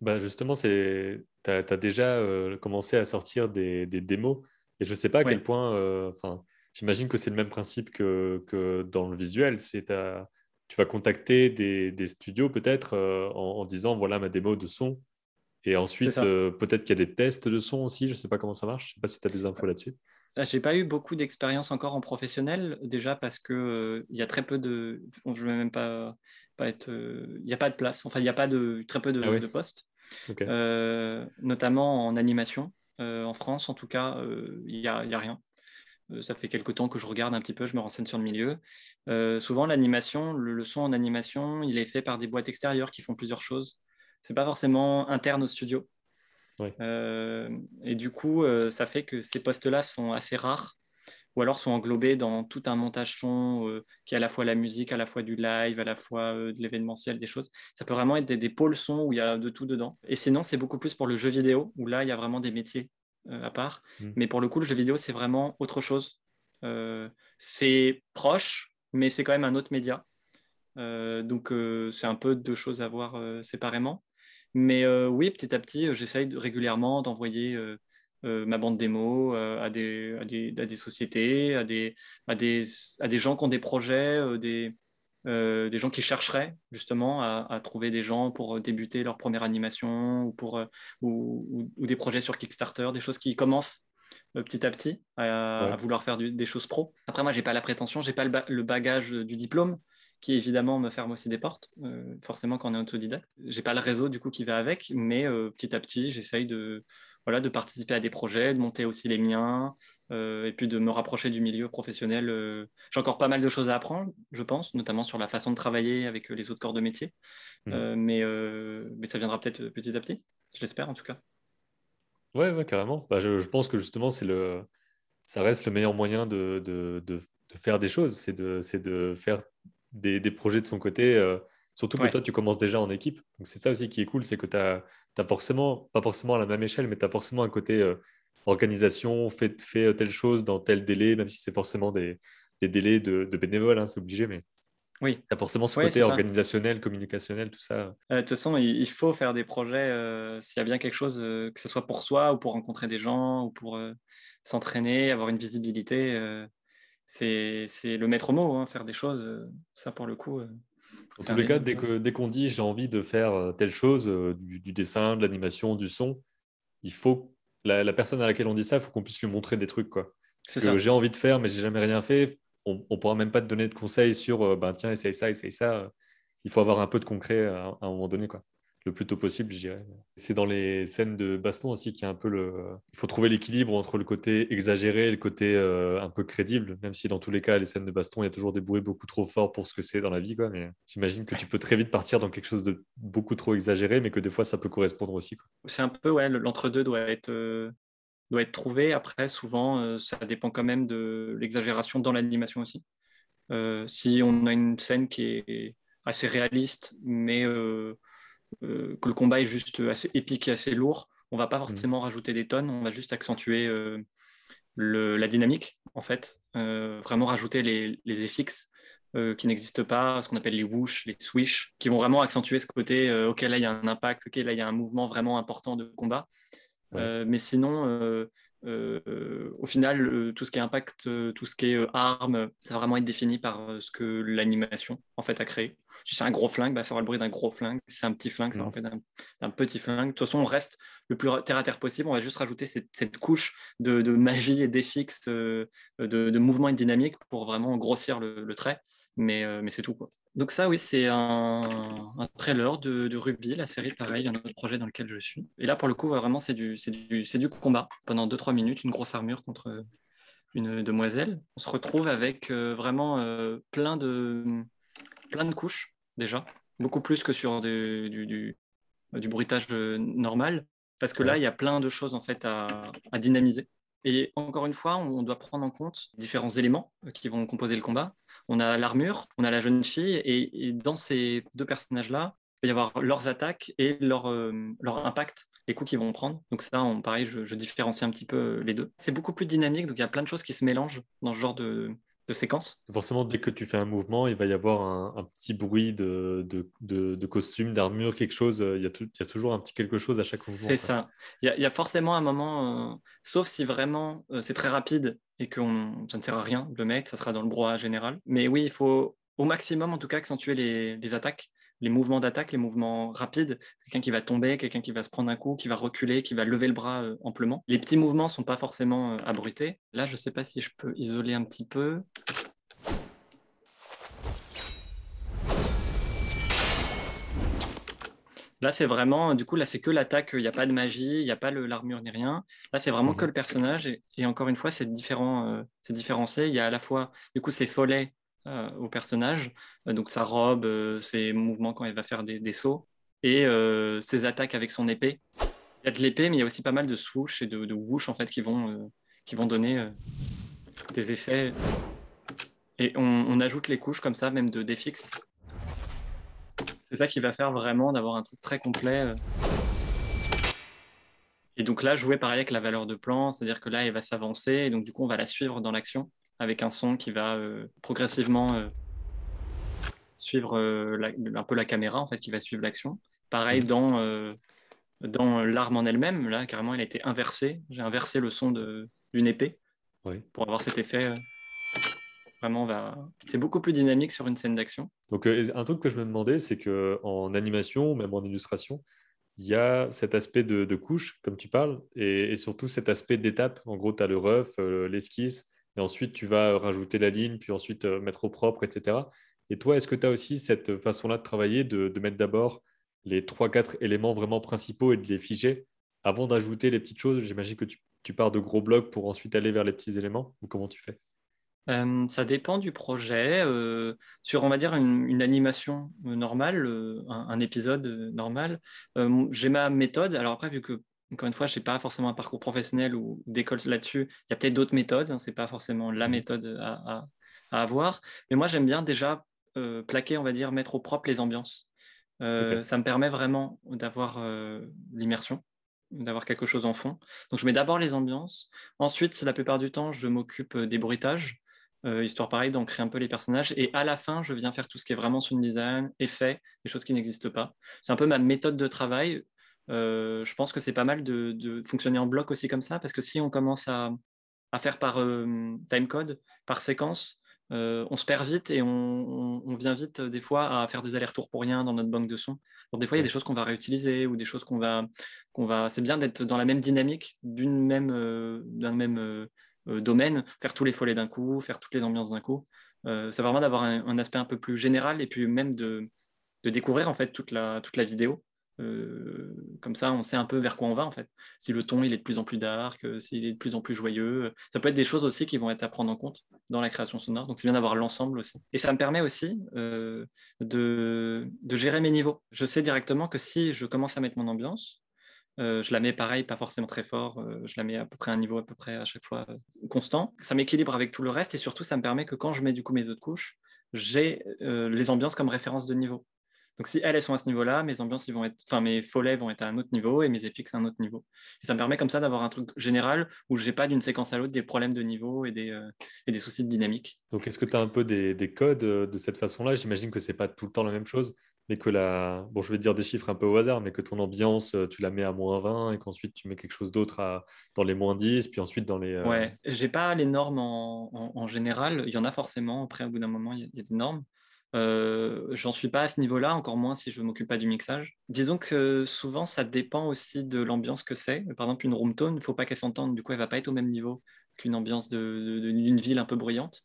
Bah justement, tu as, déjà euh, commencé à sortir des, des, démos et je ne sais pas à quel point, j'imagine que c'est le même principe que, que, dans le visuel. C'est tu vas contacter des, des studios peut-être en, en, disant voilà ma démo de son. Et ensuite, peut-être qu'il y a des tests de son aussi. Je ne sais pas comment ça marche. Je ne sais pas si tu as des infos là-dessus. Ah, j'ai pas eu beaucoup d'expérience encore en professionnel, déjà parce que euh, il y a très peu de. Je vais même pas, pas être. Euh, il n'y a pas de place. Enfin, il n'y a pas de très peu de, ah postes, euh, notamment en animation. en France, en tout cas, il n'y a, y a, rien. ça fait quelque temps que je regarde un petit peu, je me renseigne sur le milieu. souvent, l'animation, le, son en animation, il est fait par des boîtes extérieures qui font plusieurs choses. C'est pas forcément interne au studio. Euh, et du coup, euh, ça fait que ces postes-là sont assez rares ou alors sont englobés dans tout un montage son euh, qui est à la fois la musique, à la fois du live, à la fois de l'événementiel, des choses. Ça peut vraiment être des, pôles son où il y a de tout dedans. Et sinon, c'est beaucoup plus pour le jeu vidéo, où là, il y a vraiment des métiers à part. Mm. Mais pour le coup, le jeu vidéo, c'est vraiment autre chose. c'est proche, mais c'est quand même un autre média. donc, c'est un peu deux choses à voir séparément. Mais euh, oui, petit à petit, euh, j'essaye régulièrement d'envoyer euh, ma bande démo à des, à, des, à, des, sociétés, à des, à, des, à des gens qui ont des projets, des, des gens qui chercheraient justement à, trouver des gens pour débuter leur première animation ou, pour, ou, ou, des projets sur Kickstarter, des choses qui commencent petit à petit à, vouloir faire des choses pro. Après, moi, j'ai pas la prétention, j'ai pas le, bagage du diplôme qui évidemment me ferme aussi des portes, euh, forcément quand on est autodidacte. J'ai pas le réseau du coup qui va avec, mais euh, petit à petit, j'essaye de, voilà, de participer à des projets, de monter aussi les miens, euh, et puis de me rapprocher du milieu professionnel. J'ai encore pas mal de choses à apprendre, je pense, notamment sur la façon de travailler avec les autres corps de métier, mmh. mais, mais ça viendra peut-être petit à petit, je l'espère en tout cas. Ouais, ouais carrément. Bah, je, je, pense que justement, c'est le, ça reste le meilleur moyen de, de, de, de faire des choses, c'est de, de faire des, des, projets de son côté. Euh, surtout que toi, tu commences déjà en équipe. Donc, c'est ça aussi qui est cool, c'est que tu as, forcément, pas forcément à la même échelle, mais tu as forcément un côté euh, organisation, fait, fait euh, telle chose dans tel délai, même si c'est forcément des, des, délais de, de bénévoles, hein, c'est obligé, mais. Oui. Tu as forcément ce côté organisationnel, communicationnel, tout ça. De toute façon, il, faut faire des projets s'il y a bien quelque chose, que ce soit pour soi ou pour rencontrer des gens ou pour s'entraîner, avoir une visibilité c'est le maître mot, hein, faire des choses. Euh, ça, pour le coup, euh, En tous les cas, dès qu'on dès qu'on dit j'ai envie de faire telle chose, du, dessin, de l'animation, du son, il faut la, la, personne à laquelle on dit ça, il faut qu'on puisse lui montrer des trucs. Quoi. C'est que j'ai envie de faire, mais j'ai jamais rien fait. On ne pourra même pas te donner de conseils sur ben, tiens, essaye ça, essaye ça. Il faut avoir un peu de concret à, à un moment donné. Quoi le plus tôt possible, je dirais. C'est dans les scènes de baston aussi qu'il y a un peu le. Il faut trouver l'équilibre entre le côté exagéré et le côté euh, un peu crédible, même si dans tous les cas, les scènes de baston, il y a toujours des bruits beaucoup trop forts pour ce que c'est dans la vie. Quoi. Mais j'imagine que tu peux très vite partir dans quelque chose de beaucoup trop exagéré, mais que des fois, ça peut correspondre aussi. C'est un peu, ouais, l'entre-deux doit être. Euh, doit être trouvé. Après, souvent, euh, ça dépend quand même de l'exagération dans l'animation aussi. si on a une scène qui est assez réaliste, mais euh, que le combat est juste assez épique et assez lourd, on va pas mm. forcément rajouter des tonnes, on va juste accentuer euh, la dynamique, en fait, euh, vraiment rajouter les, les FX qui n'existent pas, ce qu'on appelle les whoosh, les swish, qui vont vraiment accentuer ce côté, ok, là il y a un impact, ok, là il y a un mouvement vraiment important de combat. mais sinon, au final, tout ce qui est impact, tout ce qui est arme, ça va vraiment être défini par ce que l'animation en fait a créé. Si c'est un gros flingue, bah, ça aura le bruit d'un gros flingue. Si c'est un petit flingue, ça aura le bruit d'un petit flingue. De toute façon, on reste le plus terre à terre possible. On va juste rajouter cette, couche de, magie et d'effix, de, de, mouvement et de dynamique pour vraiment grossir le, trait. Mais, euh, mais c'est tout. Quoi. Donc ça, oui, c'est un, trailer de, Ruby, la série, pareil, un autre projet dans lequel je suis. Et là, pour le coup, vraiment, c'est du, du, du combat. Pendant 2-3 minutes, une grosse armure contre une demoiselle. On se retrouve avec euh, vraiment euh, plein de plein de couches déjà, beaucoup plus que sur du, du, du, bruitage normal, parce que là, il y a plein de choses en fait à, dynamiser. Et encore une fois, on doit prendre en compte différents éléments euh, qui vont composer le combat. On a l'armure, on a la jeune fille, et, dans ces deux personnages-là, il va y avoir leurs attaques et leur, euh, impact, les coups qu'ils vont prendre. Donc ça, pareil, je, je différencie un petit peu les deux. C'est beaucoup plus dynamique, donc il y a plein de choses qui se mélangent dans ce genre de, de séquence. Forcément, dès que tu fais un mouvement, il va y avoir un, petit bruit de, de, costume, d'armure, quelque chose. Il y, a il y, a toujours un petit quelque chose à chaque mouvement. C'est ça. Il y, a, forcément un moment, euh, sauf si vraiment euh, c'est très rapide et que ça ne sert à rien de le mettre, ça sera dans le brouhaha général. Mais oui, il faut au maximum, en tout cas, accentuer les, les attaques les mouvements d'attaque, les mouvements rapides, quelqu'un qui va tomber, quelqu'un qui va se prendre un coup, qui va reculer, qui va lever le bras euh, amplement. Les petits mouvements ne sont pas forcément euh, abrutés. Là, je ne sais pas si je peux isoler un petit peu. Là, c'est vraiment, du coup, là, c'est que l'attaque, il n'y a pas de magie, il n'y a pas l'armure ni rien. Là, c'est vraiment que mhm. le personnage. Et, encore une fois, c'est différent, euh, c'est différencié. Il y a à la fois, du coup, c'est follet euh, au personnage. Euh, donc sa robe, euh, ses mouvements quand il va faire des, sauts et ses attaques avec son épée. Il y a de l'épée, mais il y a aussi pas mal de swoosh et de, de whoosh en fait qui vont, qui vont donner des effets. Et on, ajoute les couches comme ça, même de défix. C'est ça qui va faire vraiment d'avoir un truc très complet. Et donc là, jouer pareil avec la valeur de plan, c'est-à-dire que là, elle va s'avancer, et donc du coup, on va la suivre dans l'action avec un son qui va euh, progressivement euh, suivre euh, un peu la caméra, en fait, qui va suivre l'action. Pareil mmh. dans, dans l'arme en elle-même, là, carrément, elle a été inversée. J'ai inversé le son d'une épée pour avoir cet effet. Vraiment, va... c'est beaucoup plus dynamique sur une scène d'action. Donc, un truc que je me demandais, c'est qu'en animation, même en illustration, il y a cet aspect de, de couche, comme tu parles, et, et surtout cet aspect d'étape. En gros, tu as le rough, l'esquisse, et ensuite tu vas rajouter la ligne, puis ensuite euh, mettre au propre, etc. Et toi, est-ce que tu as aussi cette façon-là de travailler, de, mettre d'abord les trois, quatre éléments vraiment principaux et de les figer avant d'ajouter les petites choses? J'imagine que tu, pars de gros blocs pour ensuite aller vers les petits éléments, ou comment tu fais? Euh, ça dépend du projet. Euh, sur, on va dire, une, animation normale, un, un, épisode normal, j'ai ma méthode. Alors après, vu que encore une fois, je n'ai pas forcément un parcours professionnel ou d'école là-dessus. Il y a peut-être d'autres méthodes. Hein, Ce n'est pas forcément la mmh. méthode à, avoir. Mais moi, j'aime bien déjà euh, plaquer, on va dire, mettre au propre les ambiances. Euh, ça me permet vraiment d'avoir euh, l'immersion, d'avoir quelque chose en fond. Donc, je mets d'abord les ambiances. Ensuite, la plupart du temps, je m'occupe des bruitages. histoire pareil d'ancrer un peu les personnages. Et à la fin, je viens faire tout ce qui est vraiment sound design, effets, des choses qui n'existent pas. C'est un peu ma méthode de travail. Euh, je pense que c'est pas mal de, fonctionner en bloc aussi comme ça, parce que si on commence à, faire par euh, timecode, par séquence, on se perd vite et on, vient vite des fois à faire des allers-retours pour rien dans notre banque de sons. des fois, il y a des choses qu'on va réutiliser ou des choses qu'on va, qu'on va. C'est bien d'être dans la même dynamique d'une même, d'un même domaine, faire tous les follets d'un coup, faire toutes les ambiances d'un coup. c'est vraiment d'avoir un, aspect un peu plus général et puis même de, de découvrir en fait toute la, toute la vidéo euh, comme ça, on sait un peu vers quoi on va en fait. Si le ton il est de plus en plus dark, euh, s'il est de plus en plus joyeux, euh, ça peut être des choses aussi qui vont être à prendre en compte dans la création sonore. Donc c'est bien d'avoir l'ensemble aussi. Et ça me permet aussi de, de, gérer mes niveaux. Je sais directement que si je commence à mettre mon ambiance, je la mets pareil, pas forcément très fort, je la mets à peu près à un niveau à peu près à chaque fois constant. Ça m'équilibre avec tout le reste et surtout ça me permet que quand je mets du coup mes autres couches, j'ai les ambiances comme référence de niveau. Donc si elles, sont à ce niveau-là, mes ambiances, ils vont être, enfin mes follets vont être à un autre niveau et mes FX à un autre niveau. Et ça me permet comme ça d'avoir un truc général où je n'ai pas d'une séquence à l'autre des problèmes de niveau et des, euh, et des soucis de dynamique. Donc est-ce que tu as un peu des, des codes euh, de cette façon-là? J'imagine que c'est pas tout le temps la même chose, mais que la, bon, je vais te dire des chiffres un peu au hasard, mais que ton ambiance, euh, tu la mets à moins 20 et qu'ensuite tu mets quelque chose d'autre dans les moins 10, puis ensuite dans les. Ouais, j'ai pas les normes en, en, général. Il y en a forcément. Après, au bout d'un moment, il y, a des normes. Euh, j'en suis pas à ce niveau-là, encore moins si je ne m'occupe pas du mixage. Disons que souvent, ça dépend aussi de l'ambiance que c'est. Par exemple, une room tone, il ne faut pas qu'elle s'entende, du coup, elle ne va pas être au même niveau qu'une ambiance d'une ville un peu bruyante.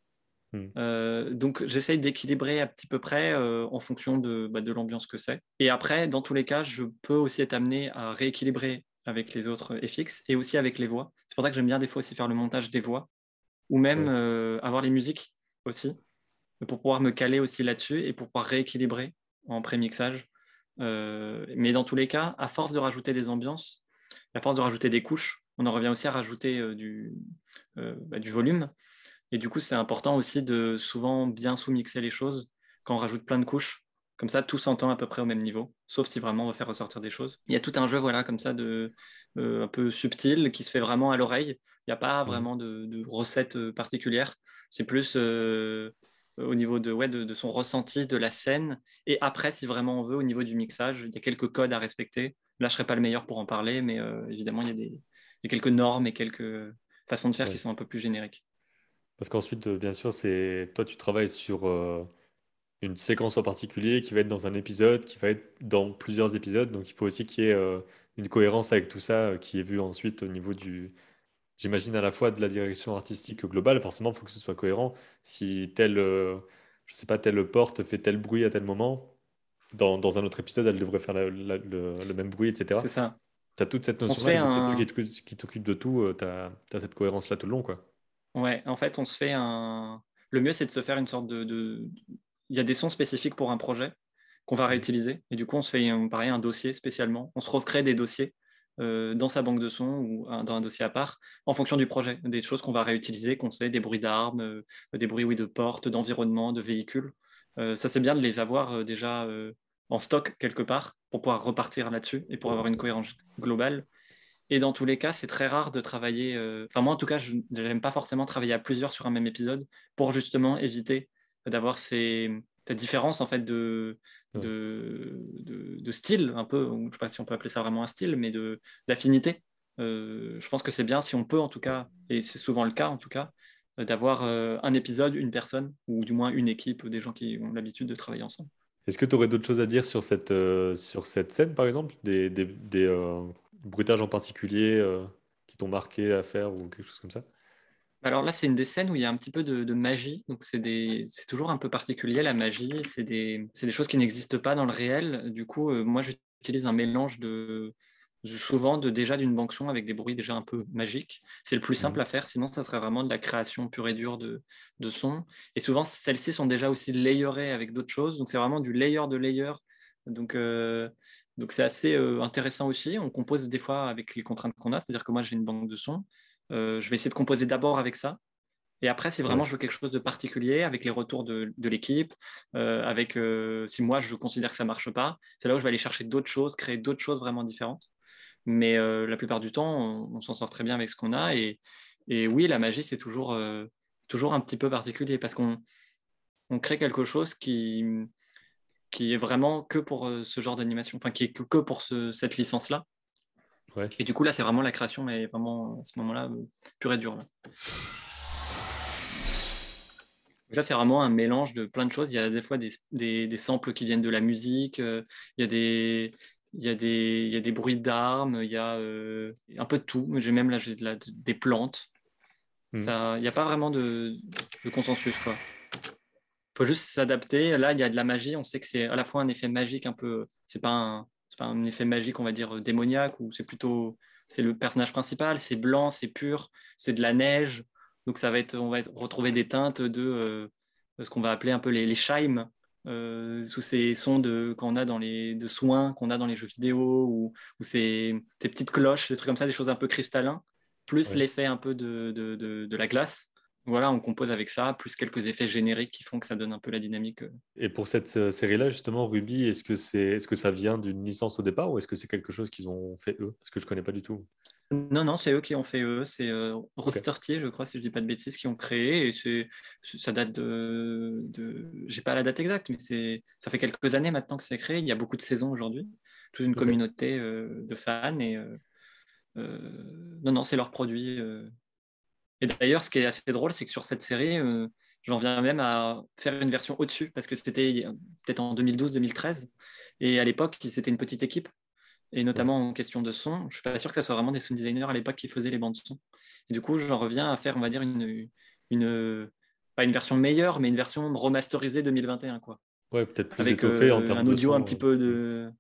Hmm. Euh, donc, j'essaye d'équilibrer à petit peu près euh, en fonction de, bah, de l'ambiance que c'est. Et après, dans tous les cas, je peux aussi être amené à rééquilibrer avec les autres FX et aussi avec les voix. C'est pour ça que j'aime bien des fois aussi faire le montage des voix ou même avoir les musiques aussi pour pouvoir me caler aussi là-dessus et pour pouvoir rééquilibrer en pré-mixage. Euh, mais dans tous les cas, à force de rajouter des ambiances, à force de rajouter des couches, on en revient aussi à rajouter euh, du, euh, bah, du volume. Et du coup, c'est important aussi de souvent bien sous-mixer les choses quand on rajoute plein de couches. Comme ça, tout s'entend à peu près au même niveau, sauf si vraiment on veut faire ressortir des choses. Il y a tout un jeu voilà, comme ça de, un peu subtil qui se fait vraiment à l'oreille. Il n'y a pas mmh. vraiment de, de recette particulière. C'est plus au niveau de, ouais, de, son ressenti de la scène. Et après, si vraiment on veut, au niveau du mixage, il y a quelques codes à respecter. Là, je ne serais pas le meilleur pour en parler, mais euh, évidemment, il y, a des, quelques normes et quelques façons de faire qui sont un peu plus génériques. Parce qu'ensuite, euh, bien sûr, c'est toi, tu travailles sur euh, une séquence en particulier qui va être dans un épisode, qui va être dans plusieurs épisodes. Donc, il faut aussi qu'il y ait une cohérence avec tout ça qui est vu ensuite au niveau du, j'imagine à la fois de la direction artistique globale, forcément, il faut que ce soit cohérent. Si telle, euh, je sais pas, telle porte fait tel bruit à tel moment, dans, dans un autre épisode, elle devrait faire le, même bruit, etc. C'est ça. Tu as toute cette notion-là, qui t'occupe de tout, euh, tu as, cette cohérence-là tout le long. Quoi. Ouais, en fait, on se fait un. Le mieux, c'est de se faire une sorte de, de... Il y a des sons spécifiques pour un projet qu'on va réutiliser. Et du coup, on se fait pareil, un dossier spécialement. On se recrée des dossiers euh, dans sa banque de sons ou dans un dossier à part, en fonction du projet, des choses qu'on va réutiliser, qu'on sait, des bruits d'armes, euh, des bruits oui, de portes, d'environnement, de véhicules. Euh, ça, c'est bien de les avoir déjà en stock quelque part pour pouvoir repartir là-dessus et pour avoir une cohérence globale. Et dans tous les cas, c'est très rare de travailler. Enfin, moi, en tout cas, je n'aime pas forcément travailler à plusieurs sur un même épisode pour justement éviter d'avoir ces, cette différence en fait de, de, de, style, un peu, je ne sais pas si on peut appeler ça vraiment un style, mais d'affinité. Euh, je pense que c'est bien si on peut en tout cas, et c'est souvent le cas en tout cas, d'avoir euh, un épisode, une personne, ou du moins une équipe, des gens qui ont l'habitude de travailler ensemble. Est-ce que tu aurais d'autres choses à dire sur cette, euh, sur cette scène, par exemple? Des, des, des bruitages en particulier qui t'ont marqué à faire ou quelque chose comme ça? Alors là, c'est une des scènes où il y a un petit peu de, magie. Donc c'est toujours un peu particulier la magie. C'est des, des, choses qui n'existent pas dans le réel. Du coup, euh, moi, j'utilise un mélange de souvent de déjà d'une banque son avec des bruits déjà un peu magiques. C'est le plus simple mmh. à faire. Sinon, ça serait vraiment de la création pure et dure de, de son. Et souvent, celles-ci sont déjà aussi layerées avec d'autres choses. Donc c'est vraiment du layer de layer. Donc euh, donc c'est assez euh, intéressant aussi. On compose des fois avec les contraintes qu'on a. C'est-à-dire que moi, j'ai une banque de son. Euh, je vais essayer de composer d'abord avec ça. Et après, si vraiment je veux quelque chose de particulier, avec les retours de, l'équipe, euh, avec euh, si moi je considère que ça marche pas, c'est là où je vais aller chercher d'autres choses, créer d'autres choses vraiment différentes. Mais la plupart du temps, on, s'en sort très bien avec ce qu'on a. Et, oui, la magie, c'est toujours, toujours un petit peu particulier parce qu'on on crée quelque chose qui, qui est vraiment que pour ce genre d'animation, enfin qui est que, pour cette licence-là. Et du coup, là, c'est vraiment la création, mais vraiment à ce moment-là, euh, pur et dur. Ça, c'est vraiment un mélange de plein de choses. Il y a des fois des, des, samples qui viennent de la musique, il y a des, il y a des, il y a des bruits d'armes, il y a un peu de tout. J'ai même là, des plantes. Hmm. Ça, il n'y a pas vraiment de, de consensus. Quoi faut juste s'adapter. Là, il y a de la magie. On sait que c'est à la fois un effet magique un peu. C'est pas un, pas un effet magique, on va dire démoniaque, ou c'est plutôt c'est le personnage principal. C'est blanc, c'est pur, c'est de la neige. Donc ça va être, on va retrouver des teintes de, euh, ce qu'on va appeler un peu les, les chimes, euh, sous ces sons de qu'on a dans les de soins qu'on a dans les jeux vidéo ou, ou ces, ces, petites cloches, des trucs comme ça, des choses un peu cristallins, plus l'effet un peu de, de, de, la glace voilà, on compose avec ça, plus quelques effets génériques qui font que ça donne un peu la dynamique. Euh. Et pour cette euh, série-là, justement, Ruby, est-ce que, c'est, est-ce que ça vient d'une licence au départ ou est-ce que c'est quelque chose qu'ils ont fait eux? Parce que je ne connais pas du tout. Non, non, c'est eux qui ont fait eux. C'est euh, je crois, si je ne dis pas de bêtises, qui ont créé. Et c'est, ça date de. de... J'ai pas la date exacte, mais c'est, ça fait quelques années maintenant que c'est créé. Il y a beaucoup de saisons aujourd'hui. Toute une communauté de fans. Et, non, non, c'est leur produit. Et d'ailleurs, ce qui est assez drôle, c'est que sur cette série, euh, j'en viens même à faire une version au-dessus, parce que c'était peut-être en 2012-2013. Et à l'époque, c'était une petite équipe, et notamment en question de son. Je ne suis pas sûr que ce soit vraiment des sound designers à l'époque qui faisaient les bandes son. Et du coup, j'en reviens à faire, on va dire, une, une, pas une version meilleure, mais une version remasterisée 2021. Quoi. Ouais, peut-être plus Avec, étoffée en euh, termes un audio un petit peu de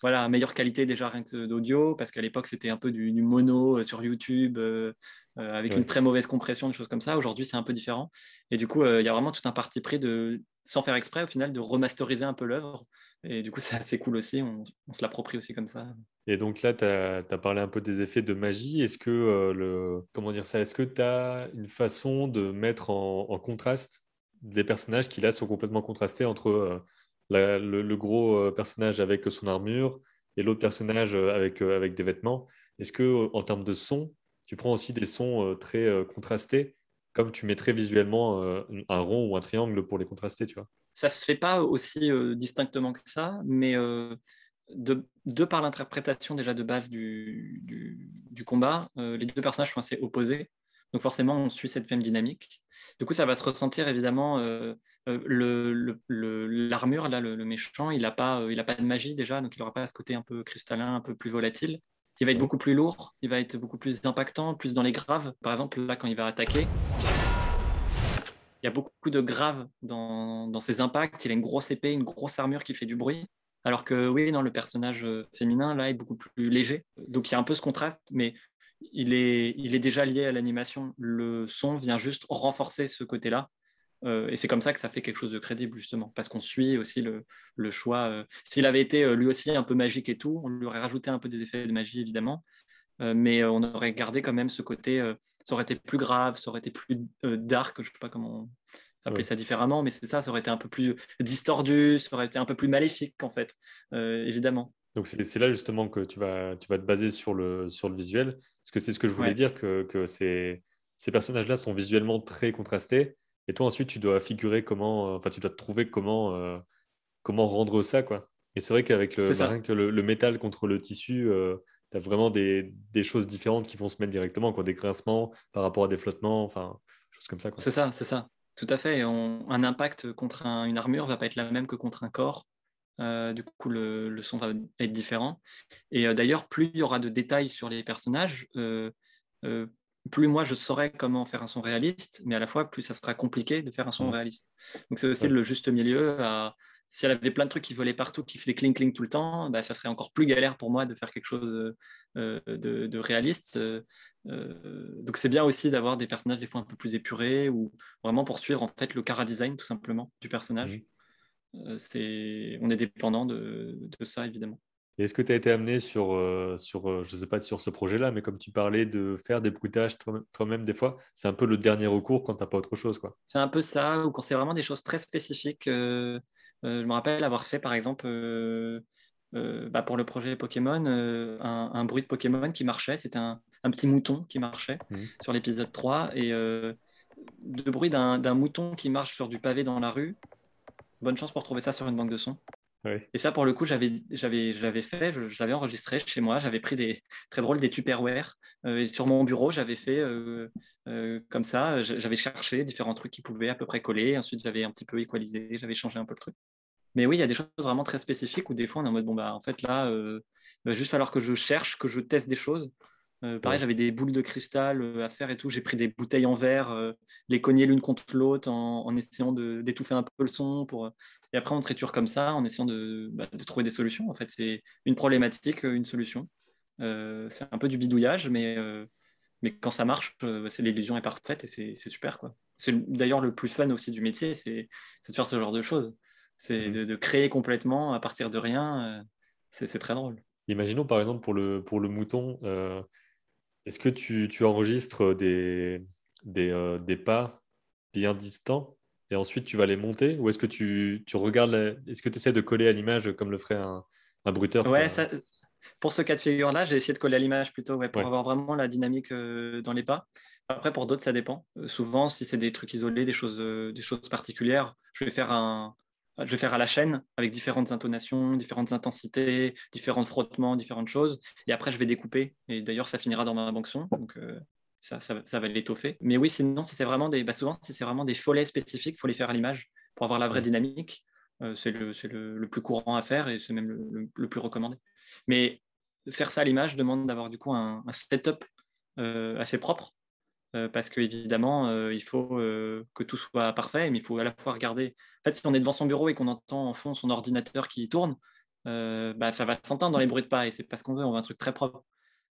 voilà, meilleure qualité déjà rien que d'audio, parce qu'à l'époque c'était un peu du, mono euh, sur YouTube, euh, euh, avec une très mauvaise compression, des choses comme ça. Aujourd'hui c'est un peu différent. Et du coup, il y a vraiment tout un parti pris de, sans faire exprès au final, de remasteriser un peu l'œuvre. Et du coup, c'est assez cool aussi, on, se l'approprie aussi comme ça. Et donc là, tu as, parlé un peu des effets de magie. Est-ce que, le, comment dire ça, est-ce que tu as une façon de mettre en, en, contraste des personnages qui là sont complètement contrastés entre le, gros euh, personnage avec son armure et l'autre personnage euh, avec, euh, avec des vêtements. Est-ce que en termes de son, tu prends aussi des sons très contrastés, comme tu mettrais visuellement un rond ou un triangle pour les contraster, tu vois? Ça se fait pas aussi distinctement que ça, mais de, de, par l'interprétation déjà de base du, du, combat, les deux personnages sont assez opposés. Donc forcément, on suit cette même dynamique. Du coup, ça va se ressentir évidemment. Euh, euh, l'armure, là, le, méchant, il n'a pas, euh, il pas de magie déjà, donc il n'aura pas ce côté un peu cristallin, un peu plus volatile. Il va être beaucoup plus lourd, il va être beaucoup plus impactant, plus dans les graves. Par exemple, là, quand il va attaquer, il y a beaucoup de graves dans, dans ses impacts. Il a une grosse épée, une grosse armure qui fait du bruit. Alors que oui, non, le personnage féminin, là, est beaucoup plus léger. Donc il y a un peu ce contraste, mais il est, il est déjà lié à l'animation. Le son vient juste renforcer ce côté-là. Euh, et c'est comme ça que ça fait quelque chose de crédible, justement, parce qu'on suit aussi le, choix. Euh. S'il avait été euh, lui aussi un peu magique et tout, on lui aurait rajouté un peu des effets de magie, évidemment, mais on aurait gardé quand même ce côté, ça aurait été plus grave, ça aurait été plus dark, je ne sais pas comment appeler ça différemment, mais c'est ça, ça aurait été un peu plus distordu, ça aurait été un peu plus maléfique, en fait, évidemment. Donc c'est là justement que tu vas, tu vas te baser sur le, sur le visuel, parce que c'est ce que je voulais dire, que, que ces, ces personnages-là sont visuellement très contrastés, et toi ensuite tu dois figurer comment, euh, enfin tu dois trouver comment, euh, comment rendre ça, quoi. Et c'est vrai qu'avec le, bah, que le, métal contre le tissu, euh, tu as vraiment des, des, choses différentes qui vont se mettre directement, quoi, des grincements par rapport à des flottements, enfin, choses comme ça. C'est ça, c'est ça. Tout à fait. un impact contre une armure va pas être la même que contre un corps. Euh, du coup, le, son va être différent. Et euh, d'ailleurs, plus il y aura de détails sur les personnages, euh, plus moi je saurai comment faire un son réaliste, mais à la fois plus ça sera compliqué de faire un son mmh. réaliste. Donc c'est aussi le juste milieu. Si elle avait plein de trucs qui volaient partout, qui faisaient cling cling tout le temps, bah, ça serait encore plus galère pour moi de faire quelque chose de, réaliste. donc c'est bien aussi d'avoir des personnages des fois un peu plus épurés ou vraiment poursuivre en fait le cara design tout simplement du personnage. Mmh. Euh, c'est, on est dépendant de, ça, évidemment. Est-ce que tu as été amené sur, euh, sur euh, je sais pas sur ce projet-là, mais comme tu parlais de faire des bruitages toi-même des fois, c'est un peu le dernier recours quand tu n'as pas autre chose. quoi. C'est un peu ça, ou quand c'est vraiment des choses très spécifiques. je me rappelle avoir fait, par exemple, bah, pour le projet Pokémon, un, bruit de Pokémon qui marchait. C'était un, petit mouton qui marchait mmh. sur l'épisode 3. Et le bruit d'un mouton qui marche sur du pavé dans la rue, Bonne chance pour trouver ça sur une banque de sons. Et ça, pour le coup, j'avais, j'avais, je l'avais fait, je, l'avais enregistré chez moi. J'avais pris des très drôles des Tupperware. Euh, et sur mon bureau, j'avais fait euh, euh, comme ça. J'avais cherché différents trucs qui pouvaient à peu près coller. Ensuite, j'avais un petit peu équalisé. J'avais changé un peu le truc. Mais oui, il y a des choses vraiment très spécifiques où des fois, on est en mode bon, bah, en fait, là, il va juste falloir que je cherche, que je teste des choses. Euh, pareil, j'avais des boules de cristal euh, à faire et tout. J'ai pris des bouteilles en verre, euh, les cogner l'une contre l'autre en, essayant d'étouffer un peu le son. Pour... Et après, on triture comme ça en essayant de, bah, de trouver des solutions. En fait, c'est une problématique, une solution. c'est un peu du bidouillage, mais, mais quand ça marche, bah, c'est l'illusion est parfaite et c'est super. C'est d'ailleurs le plus fun aussi du métier, c'est de faire ce genre de choses. C'est mmh. de, de, créer complètement à partir de rien. c'est très drôle. Imaginons par exemple pour le, pour le mouton, est-ce que tu, enregistres des, euh, des, pas bien distants et ensuite tu vas les monter Ou est-ce que tu, regardes, est-ce que tu essaies de coller à l'image comme le ferait un, un bruteur Ouais, pour ce cas de figure-là, j'ai essayé de coller à l'image plutôt pour avoir vraiment la dynamique euh, dans les pas. Après, pour d'autres, ça dépend. Euh, souvent, si c'est des trucs isolés, des choses, des choses particulières, je vais faire un, je vais faire à la chaîne avec différentes intonations, différentes intensités, différents frottements, différentes choses. Et après, je vais découper. Et d'ailleurs, ça finira dans ma banque son. Donc, euh, ça, ça, va l'étoffer. Mais oui, sinon, si c'est vraiment des, bah, souvent, si c'est vraiment des follets spécifiques, il faut les faire à l'image pour avoir la vraie dynamique. Euh, c'est le, le, le, plus courant à faire et c'est même le, plus recommandé. Mais faire ça à l'image demande d'avoir du coup un, setup euh, assez propre euh, parce qu'évidemment, euh, il faut euh, que tout soit parfait, mais il faut à la fois regarder. En fait, si on est devant son bureau et qu'on entend en fond son ordinateur qui tourne, bah, ça va s'entendre dans les bruits de pas, et c'est pas ce qu'on veut, on veut un truc très propre.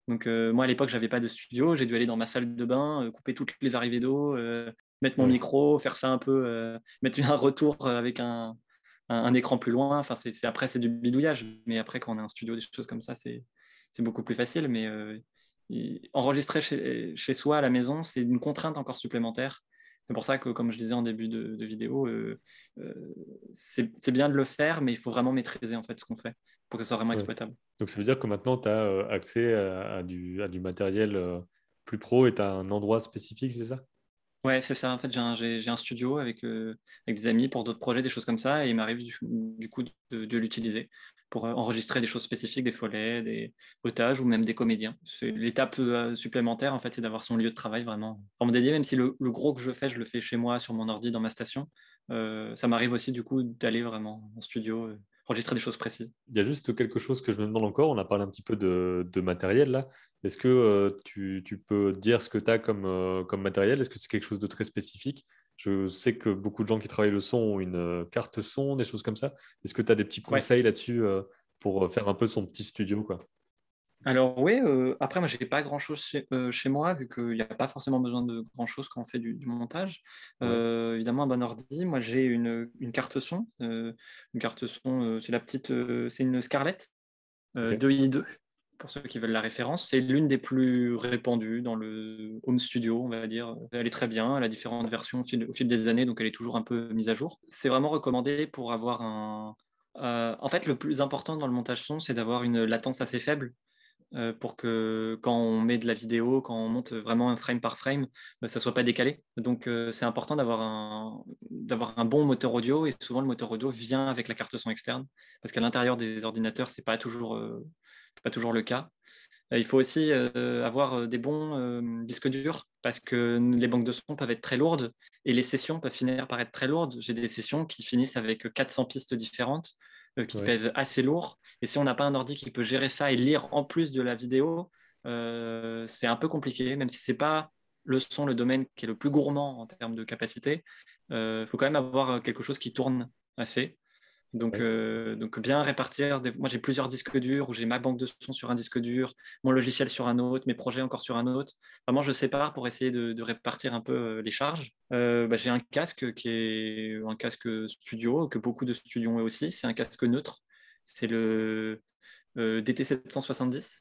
Donc, moi, à l'époque, j'avais pas de studio, j'ai dû aller dans ma salle de bain, couper toutes les arrivées d'eau, mettre mon micro, faire ça un peu, mettre un retour avec un, un, écran plus loin. Enfin, c'est, après, c'est du bidouillage, mais après, quand on a un studio, des choses comme ça, c'est, c'est beaucoup plus facile. Mais enregistrer chez, soi à la maison, c'est une contrainte encore supplémentaire. C'est pour ça que, comme je disais en début de, vidéo, euh, euh, c'est bien de le faire, mais il faut vraiment maîtriser en fait ce qu'on fait pour que ce soit vraiment exploitable. Donc ça veut dire que maintenant, tu as euh, accès à, du, à, du, matériel plus pro et tu as un endroit spécifique, c'est ça? Ouais, c'est ça. En fait, j'ai un, studio avec, avec des amis pour d'autres projets, des choses comme ça, et il m'arrive du, coup de l'utiliser pour euh, enregistrer des choses spécifiques, des follets, des otages ou même des comédiens. L'étape euh, supplémentaire, en fait, c'est d'avoir son lieu de travail vraiment, vraiment dédié, même si le, gros que je fais, je le fais chez moi, sur mon ordi, dans ma station. Euh, ça m'arrive aussi, du coup, d'aller vraiment en studio, enregistrer des choses précises. Il y a juste quelque chose que je me demande encore. On a parlé un petit peu de, matériel là. Est-ce que tu, peux dire ce que tu as comme matériel? Est-ce que c'est quelque chose de très spécifique? Je sais que beaucoup de gens qui travaillent le son ont une euh, carte son, des choses comme ça. Est-ce que tu as des petits conseils là-dessus euh, pour euh, faire un peu son petit studio quoi? Alors oui, après moi j'ai pas grand chose chez, moi vu qu'il n'y a pas forcément besoin de grand chose quand on fait du, montage. évidemment un bon ordi. Moi j'ai une, carte son, une carte son, c'est la petite, c'est une Scarlett 2i2 pour ceux qui veulent la référence. C'est l'une des plus répandues dans le home studio, on va dire. Elle est très bien, elle a différentes versions au fil, des années, donc elle est toujours un peu mise à jour. C'est vraiment recommandé pour avoir un... Euh, en fait, le plus important dans le montage son, c'est d'avoir une latence assez faible euh, pour que quand on met de la vidéo, quand on monte vraiment un frame par frame, bah, ça ne soit pas décalé. Donc euh, c'est important d'avoir un, d'avoir un bon moteur audio et souvent le moteur audio vient avec la carte son externe parce qu'à l'intérieur des ordinateurs, ce n'est pas toujours pas toujours le cas. Euh, il faut aussi euh, avoir euh, des bons disques durs parce que les banques de son peuvent être très lourdes et les sessions peuvent finir par être très lourdes. J'ai des sessions qui finissent avec 400 pistes différentes qui pèsent assez lourd. Et si on n'a pas un ordi qui peut gérer ça et lire en plus de la vidéo, c'est un peu compliqué, même si ce n'est pas le son, le domaine qui est le plus gourmand en termes de capacité. Il faut quand même avoir quelque chose qui tourne assez. Donc, euh, donc bien répartir. Moi, j'ai plusieurs disques durs où j'ai ma banque de son sur un disque dur, mon logiciel sur un autre, mes projets encore sur un autre. Vraiment, je sépare pour essayer de, répartir un peu euh, les charges. Euh, bah, j'ai un casque qui est un casque studio, que beaucoup de studios ont aussi. C'est un casque neutre. C'est le DT770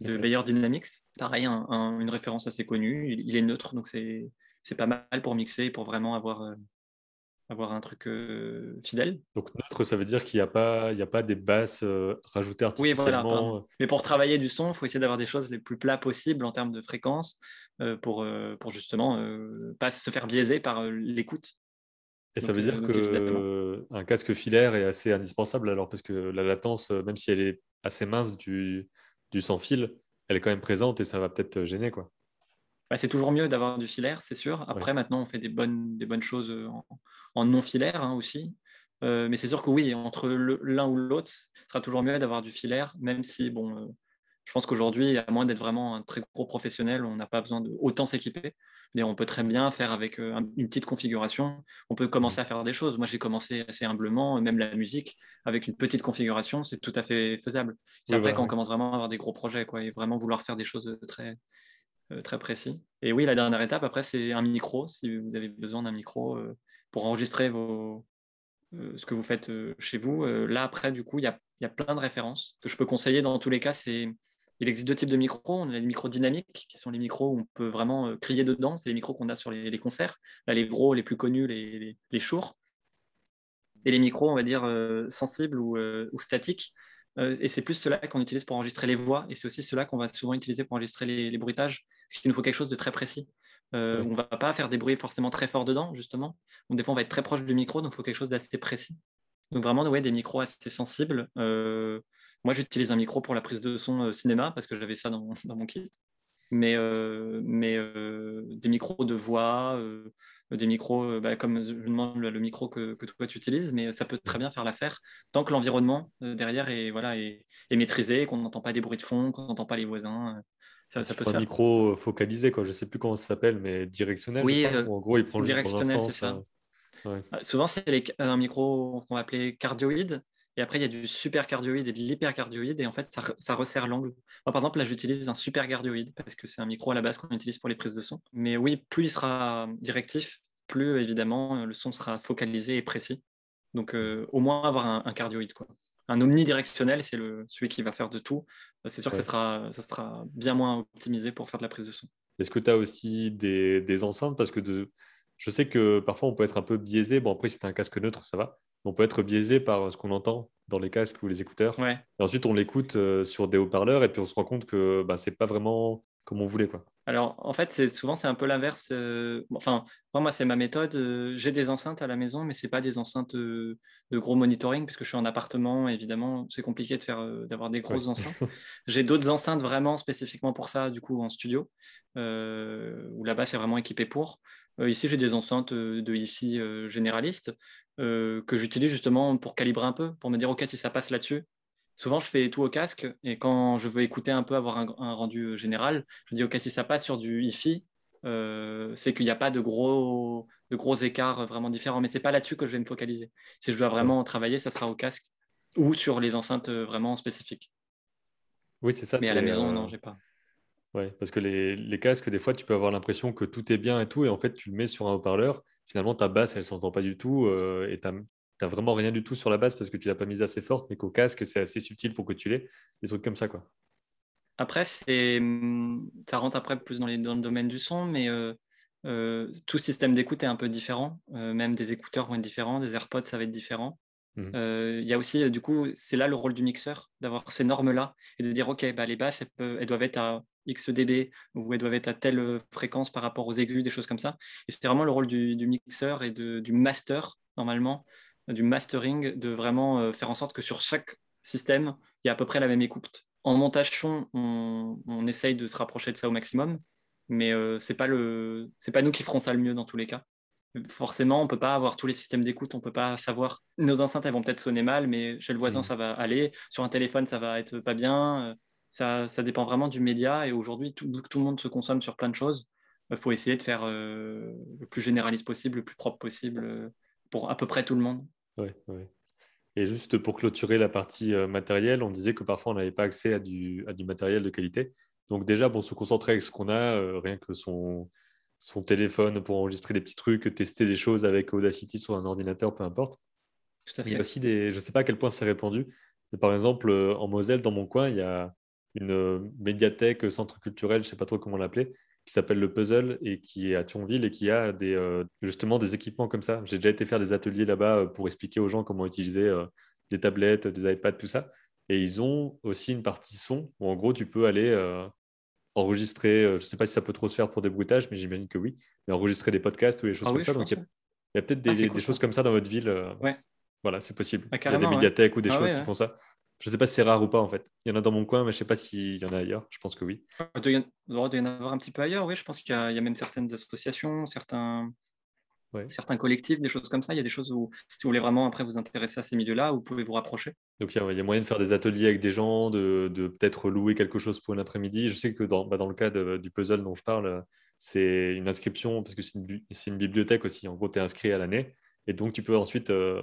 de Bayer Dynamics. Pareil, une référence assez connue. Il, il est neutre, donc c'est pas mal pour mixer et pour vraiment avoir avoir un truc euh, fidèle. Donc neutre, ça veut dire qu'il n'y a, pas, il y a pas des basses euh, rajoutées artificiellement. Oui, voilà. Mais pour travailler du son, il faut essayer d'avoir des choses les plus plats possibles en termes de fréquence euh, pour, pour justement pas se faire biaiser par l'écoute. Et ça veut dire qu'un casque filaire est assez indispensable alors parce que la latence, même si elle est assez mince du, du sans fil, elle est quand même présente et ça va peut-être gêner. quoi. Bah, c'est toujours mieux d'avoir du filaire, c'est sûr. Après, maintenant, on fait des bonnes, des bonnes choses en, non filaire hein, aussi. Euh, mais c'est sûr que oui, entre l'un ou l'autre, ce sera toujours mieux d'avoir du filaire, même si, bon, euh, je pense qu'aujourd'hui, à moins d'être vraiment un très gros professionnel, on n'a pas besoin de autant s'équiper. On peut très bien faire avec euh, une petite configuration. On peut commencer à faire des choses. Moi, j'ai commencé assez humblement, même la musique, avec une petite configuration, c'est tout à fait faisable. C'est après quand on commence vraiment à avoir des gros projets quoi, et vraiment vouloir faire des choses très, très précis. Et oui, la dernière étape, après, c'est un micro, si vous avez besoin d'un micro pour enregistrer vos, ce que vous faites chez vous. là, après, du coup, il y a, y a, plein de références que je peux conseiller dans tous les cas. C'est il existe deux types de micros. On a les micros dynamiques, qui sont les micros où on peut vraiment euh, crier dedans. C'est les micros qu'on a sur les, concerts. Là, les gros, les plus connus, les, les, les Et les micros, on va dire, euh, sensibles ou, euh, statiques. et c'est plus cela qu'on utilise pour enregistrer les voix. Et c'est aussi cela qu'on va souvent utiliser pour enregistrer les, bruitages. Parce qu'il nous faut quelque chose de très précis. On ne va pas faire des bruits forcément très forts dedans, justement. Donc, des fois, on va être très proche du micro, donc il faut quelque chose d'assez précis. Donc, vraiment, ouais, des micros assez sensibles. Moi, j'utilise un micro pour la prise de son euh, cinéma parce que j'avais ça dans, mon kit. Mais, euh, mais euh, des micros de voix, des micros, bah, comme je demande le, micro que, toi tu utilises, mais ça peut très bien faire l'affaire tant que l'environnement derrière est, voilà, est, maîtrisé, qu'on n'entend pas des bruits de fond, qu'on n'entend pas les voisins. Ça, ça peut un micro focalisé, quoi. je ne sais plus comment ça s'appelle, mais directionnel. Oui, en gros, il prend le directionnel, c'est ça. Souvent, c'est un micro qu'on va appeler cardioïde. Et après, il y a du supercardioïde et de l'hypercardioïde. Et en fait, ça, resserre l'angle. par exemple, là, j'utilise un supercardioïde parce que c'est un micro à la base qu'on utilise pour les prises de son. Mais oui, plus il sera directif, plus évidemment le son sera focalisé et précis. Donc, euh, au moins avoir un, cardioïde. Quoi. Un omnidirectionnel, c'est celui qui va faire de tout. C'est sûr que ça sera, ça sera bien moins optimisé pour faire de la prise de son. Est-ce que tu as aussi des, des enceintes? Parce que de, je sais que parfois on peut être un peu biaisé. Bon, après, si c'est un casque neutre, ça va. On peut être biaisé par ce qu'on entend dans les casques ou les écouteurs. Et ensuite, on l'écoute euh, sur des haut-parleurs et puis on se rend compte que bah, ce n'est pas vraiment comme on voulait. Quoi. Alors, en fait, c'est souvent, c'est un peu l'inverse. Euh, enfin, moi, c'est ma méthode. Euh, j'ai des enceintes à la maison, mais ce pas des enceintes de gros monitoring, puisque je suis en appartement. Évidemment, c'est compliqué de faire, d'avoir des grosses enceintes. j'ai d'autres enceintes vraiment spécifiquement pour ça, du coup, en studio, où là-bas, c'est vraiment équipé pour. ici, j'ai des enceintes de Wi-Fi généralistes que j'utilise justement pour calibrer un peu, pour me dire, OK, si ça passe là-dessus, souvent je fais tout au casque et quand je veux écouter un peu, avoir un, rendu euh, général, je me dis ok si ça passe sur du hi-fi, euh, c'est qu'il n'y a pas de gros, de gros écarts vraiment différents. Mais c'est pas là-dessus que je vais me focaliser. Si je dois vraiment travailler, ça sera au casque ou sur les enceintes euh, vraiment spécifiques. Oui, c'est ça. Mais à la maison, non, j'ai pas. Oui, parce que les, les, casques, des fois, tu peux avoir l'impression que tout est bien et tout, et en fait, tu le mets sur un haut-parleur. Finalement, ta basse, elle ne s'entend pas du tout, et ta, n'as vraiment rien du tout sur la base parce que tu l'as pas mise assez forte, mais qu'au casque, c'est assez subtil pour que tu l'aies. Des trucs comme ça, quoi. Après, c'est, hum, ça rentre après plus dans, les, dans le domaine du son, mais euh, euh, tout système d'écoute est un peu différent. Euh, même des écouteurs vont être différents, des AirPods, ça va être différent. Mmh. Il y a aussi, du coup, c'est là le rôle du mixeur, d'avoir ces normes-là et de dire, OK, bah, les basses, elles, doivent être à X dB ou elles doivent être à telle fréquence par rapport aux aigus, des choses comme ça. Et c'est vraiment le rôle du, du mixeur et de, du master, normalement, du mastering, de vraiment euh, faire en sorte que sur chaque système, il y a à peu près la même écoute. En montage son, on, essaye de se rapprocher de ça au maximum, mais euh, c'est pas le, c'est pas nous qui ferons ça le mieux dans tous les cas. Forcément, on peut pas avoir tous les systèmes d'écoute, on peut pas savoir. Nos enceintes, elles vont peut-être sonner mal, mais chez le voisin, mmh. ça va aller. Sur un téléphone, ça va être pas bien. Ça, ça dépend vraiment du média. Et aujourd'hui, tout, tout le monde se consomme sur plein de choses. Il faut essayer de faire euh, le plus généraliste possible, le plus propre possible pour à peu près tout le monde. Et juste pour clôturer la partie euh, matérielle, on disait que parfois on n'avait pas accès à du, à du, matériel de qualité. Donc déjà, bon, se concentrer avec ce qu'on a, euh, rien que son, son téléphone pour enregistrer des petits trucs, tester des choses avec Audacity sur un ordinateur, peu importe. Tout à fait. Il y a aussi des, je ne sais pas à quel point c'est répandu, mais par exemple, euh, en Moselle, dans mon coin, il y a une médiathèque, centre culturel, je ne sais pas trop comment l'appeler, qui s'appelle le Puzzle et qui est à Thionville et qui a des, euh, justement des équipements comme ça. J'ai déjà été faire des ateliers là-bas euh, pour expliquer aux gens comment utiliser euh, des tablettes, des iPads, tout ça. Et ils ont aussi une partie son où en gros tu peux aller enregistrer, je ne sais pas si ça peut trop se faire pour des bruitages, mais j'imagine que oui, mais enregistrer des podcasts ou des choses ah comme ça. Il y a peut-être des, Ah, des choses comme ça dans votre ville. Ouais. Voilà, c'est possible. Ah, Il y a des ouais. médiathèques ou des choses ouais, qui font ça. Je ne sais pas si c'est rare ou pas en fait. Il y en a dans mon coin, mais je ne sais pas s'il y en a ailleurs. Je pense que oui. Il doit y en- avoir un petit peu ailleurs, oui. Je pense qu'il y, a il y a même certaines associations, certains, Ouais. certains collectifs, des choses comme ça. Il y a des choses où, si vous voulez vraiment après vous intéresser à ces milieux-là, vous pouvez vous rapprocher. Donc il y, a, il y a moyen de faire des ateliers avec des gens, de, de peut-être louer quelque chose pour un après-midi. Je sais que dans, bah, dans le cas de- du puzzle dont je parle, c'est une inscription, parce que c'est une, bu- c'est une bibliothèque aussi. En gros, tu es inscrit à l'année. Et donc tu peux ensuite euh,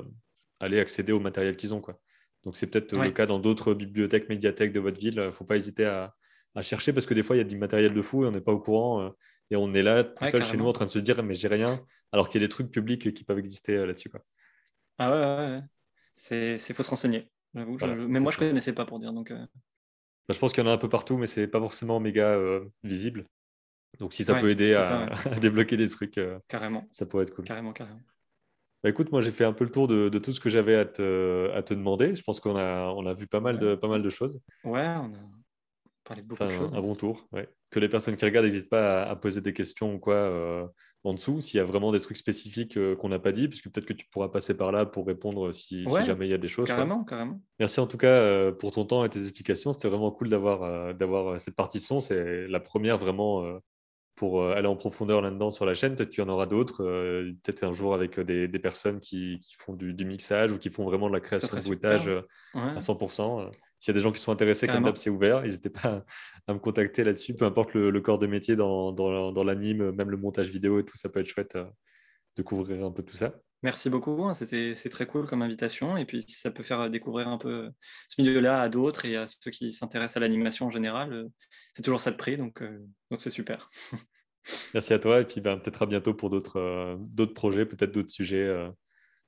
aller accéder au matériel qu'ils ont. Quoi. Donc c'est peut-être euh, le cas dans d'autres bibliothèques, médiathèques de votre ville. Il ne faut pas hésiter à, à chercher, parce que des fois, il y a du matériel de fou et on n'est pas au courant. euh, et on est là tout Ouais, seul chez nous en train de se dire, mais j'ai rien, alors qu'il y a des trucs publics qui peuvent exister euh, là-dessus. quoi. Ah ouais, ouais, ouais. C'est c'est- faut se renseigner. J'avoue, Voilà, je- mais moi je ça. connaissais pas pour dire. Donc, euh, Bah, je pense qu'il y en a un peu partout, mais c'est pas forcément méga euh, visible. Donc si ça peut aider à, ça, à débloquer des trucs, euh, carrément, ça pourrait être cool. carrément, carrément. Bah, écoute, moi j'ai fait un peu le tour de, de tout ce que j'avais à te, à te demander. Je pense qu'on a, on a vu pas mal, de, pas mal de choses. Ouais, on a parlé de beaucoup Enfin, de choses. un bon tour. ouais. Que les personnes qui regardent n'hésitent pas à, à poser des questions ou quoi euh, en dessous. S'il y a vraiment des trucs spécifiques euh, qu'on n'a pas dit, puisque peut-être que tu pourras passer par là pour répondre si, jamais il y a des choses. quoi. Carrément, carrément. Merci en tout cas euh, pour ton temps et tes explications. C'était vraiment cool d'avoir d'avoir cette partie son. C'est la première vraiment pour euh, aller en profondeur là-dedans sur la chaîne. Peut-être qu'il y en aura d'autres. euh, Peut-être un jour avec euh, des, des personnes qui, qui font du, du mixage ou qui font vraiment de la création de bruitage Ouais. à 100%. Euh, S'il y a des gens qui sont intéressés, comme d'hab, c'est ouvert. N'hésitez pas à, me contacter là-dessus. Peu importe le, le corps de métier dans, dans, dans l'anime, même le montage vidéo et tout, ça peut être chouette euh, de couvrir un peu tout ça. Merci beaucoup, hein, c'était c'est très cool comme invitation. Et puis si ça peut faire découvrir un peu ce milieu-là à d'autres et à ceux qui s'intéressent à l'animation en général, c'est toujours ça de prix, donc euh, donc c'est super. Merci à toi et puis ben, peut-être à bientôt pour d'autres euh, d'autres projets, peut-être d'autres sujets. euh,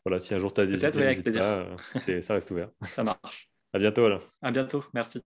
voilà, si un jour tu as des idées, ça reste ouvert. Ça marche. À bientôt alors. À bientôt, merci.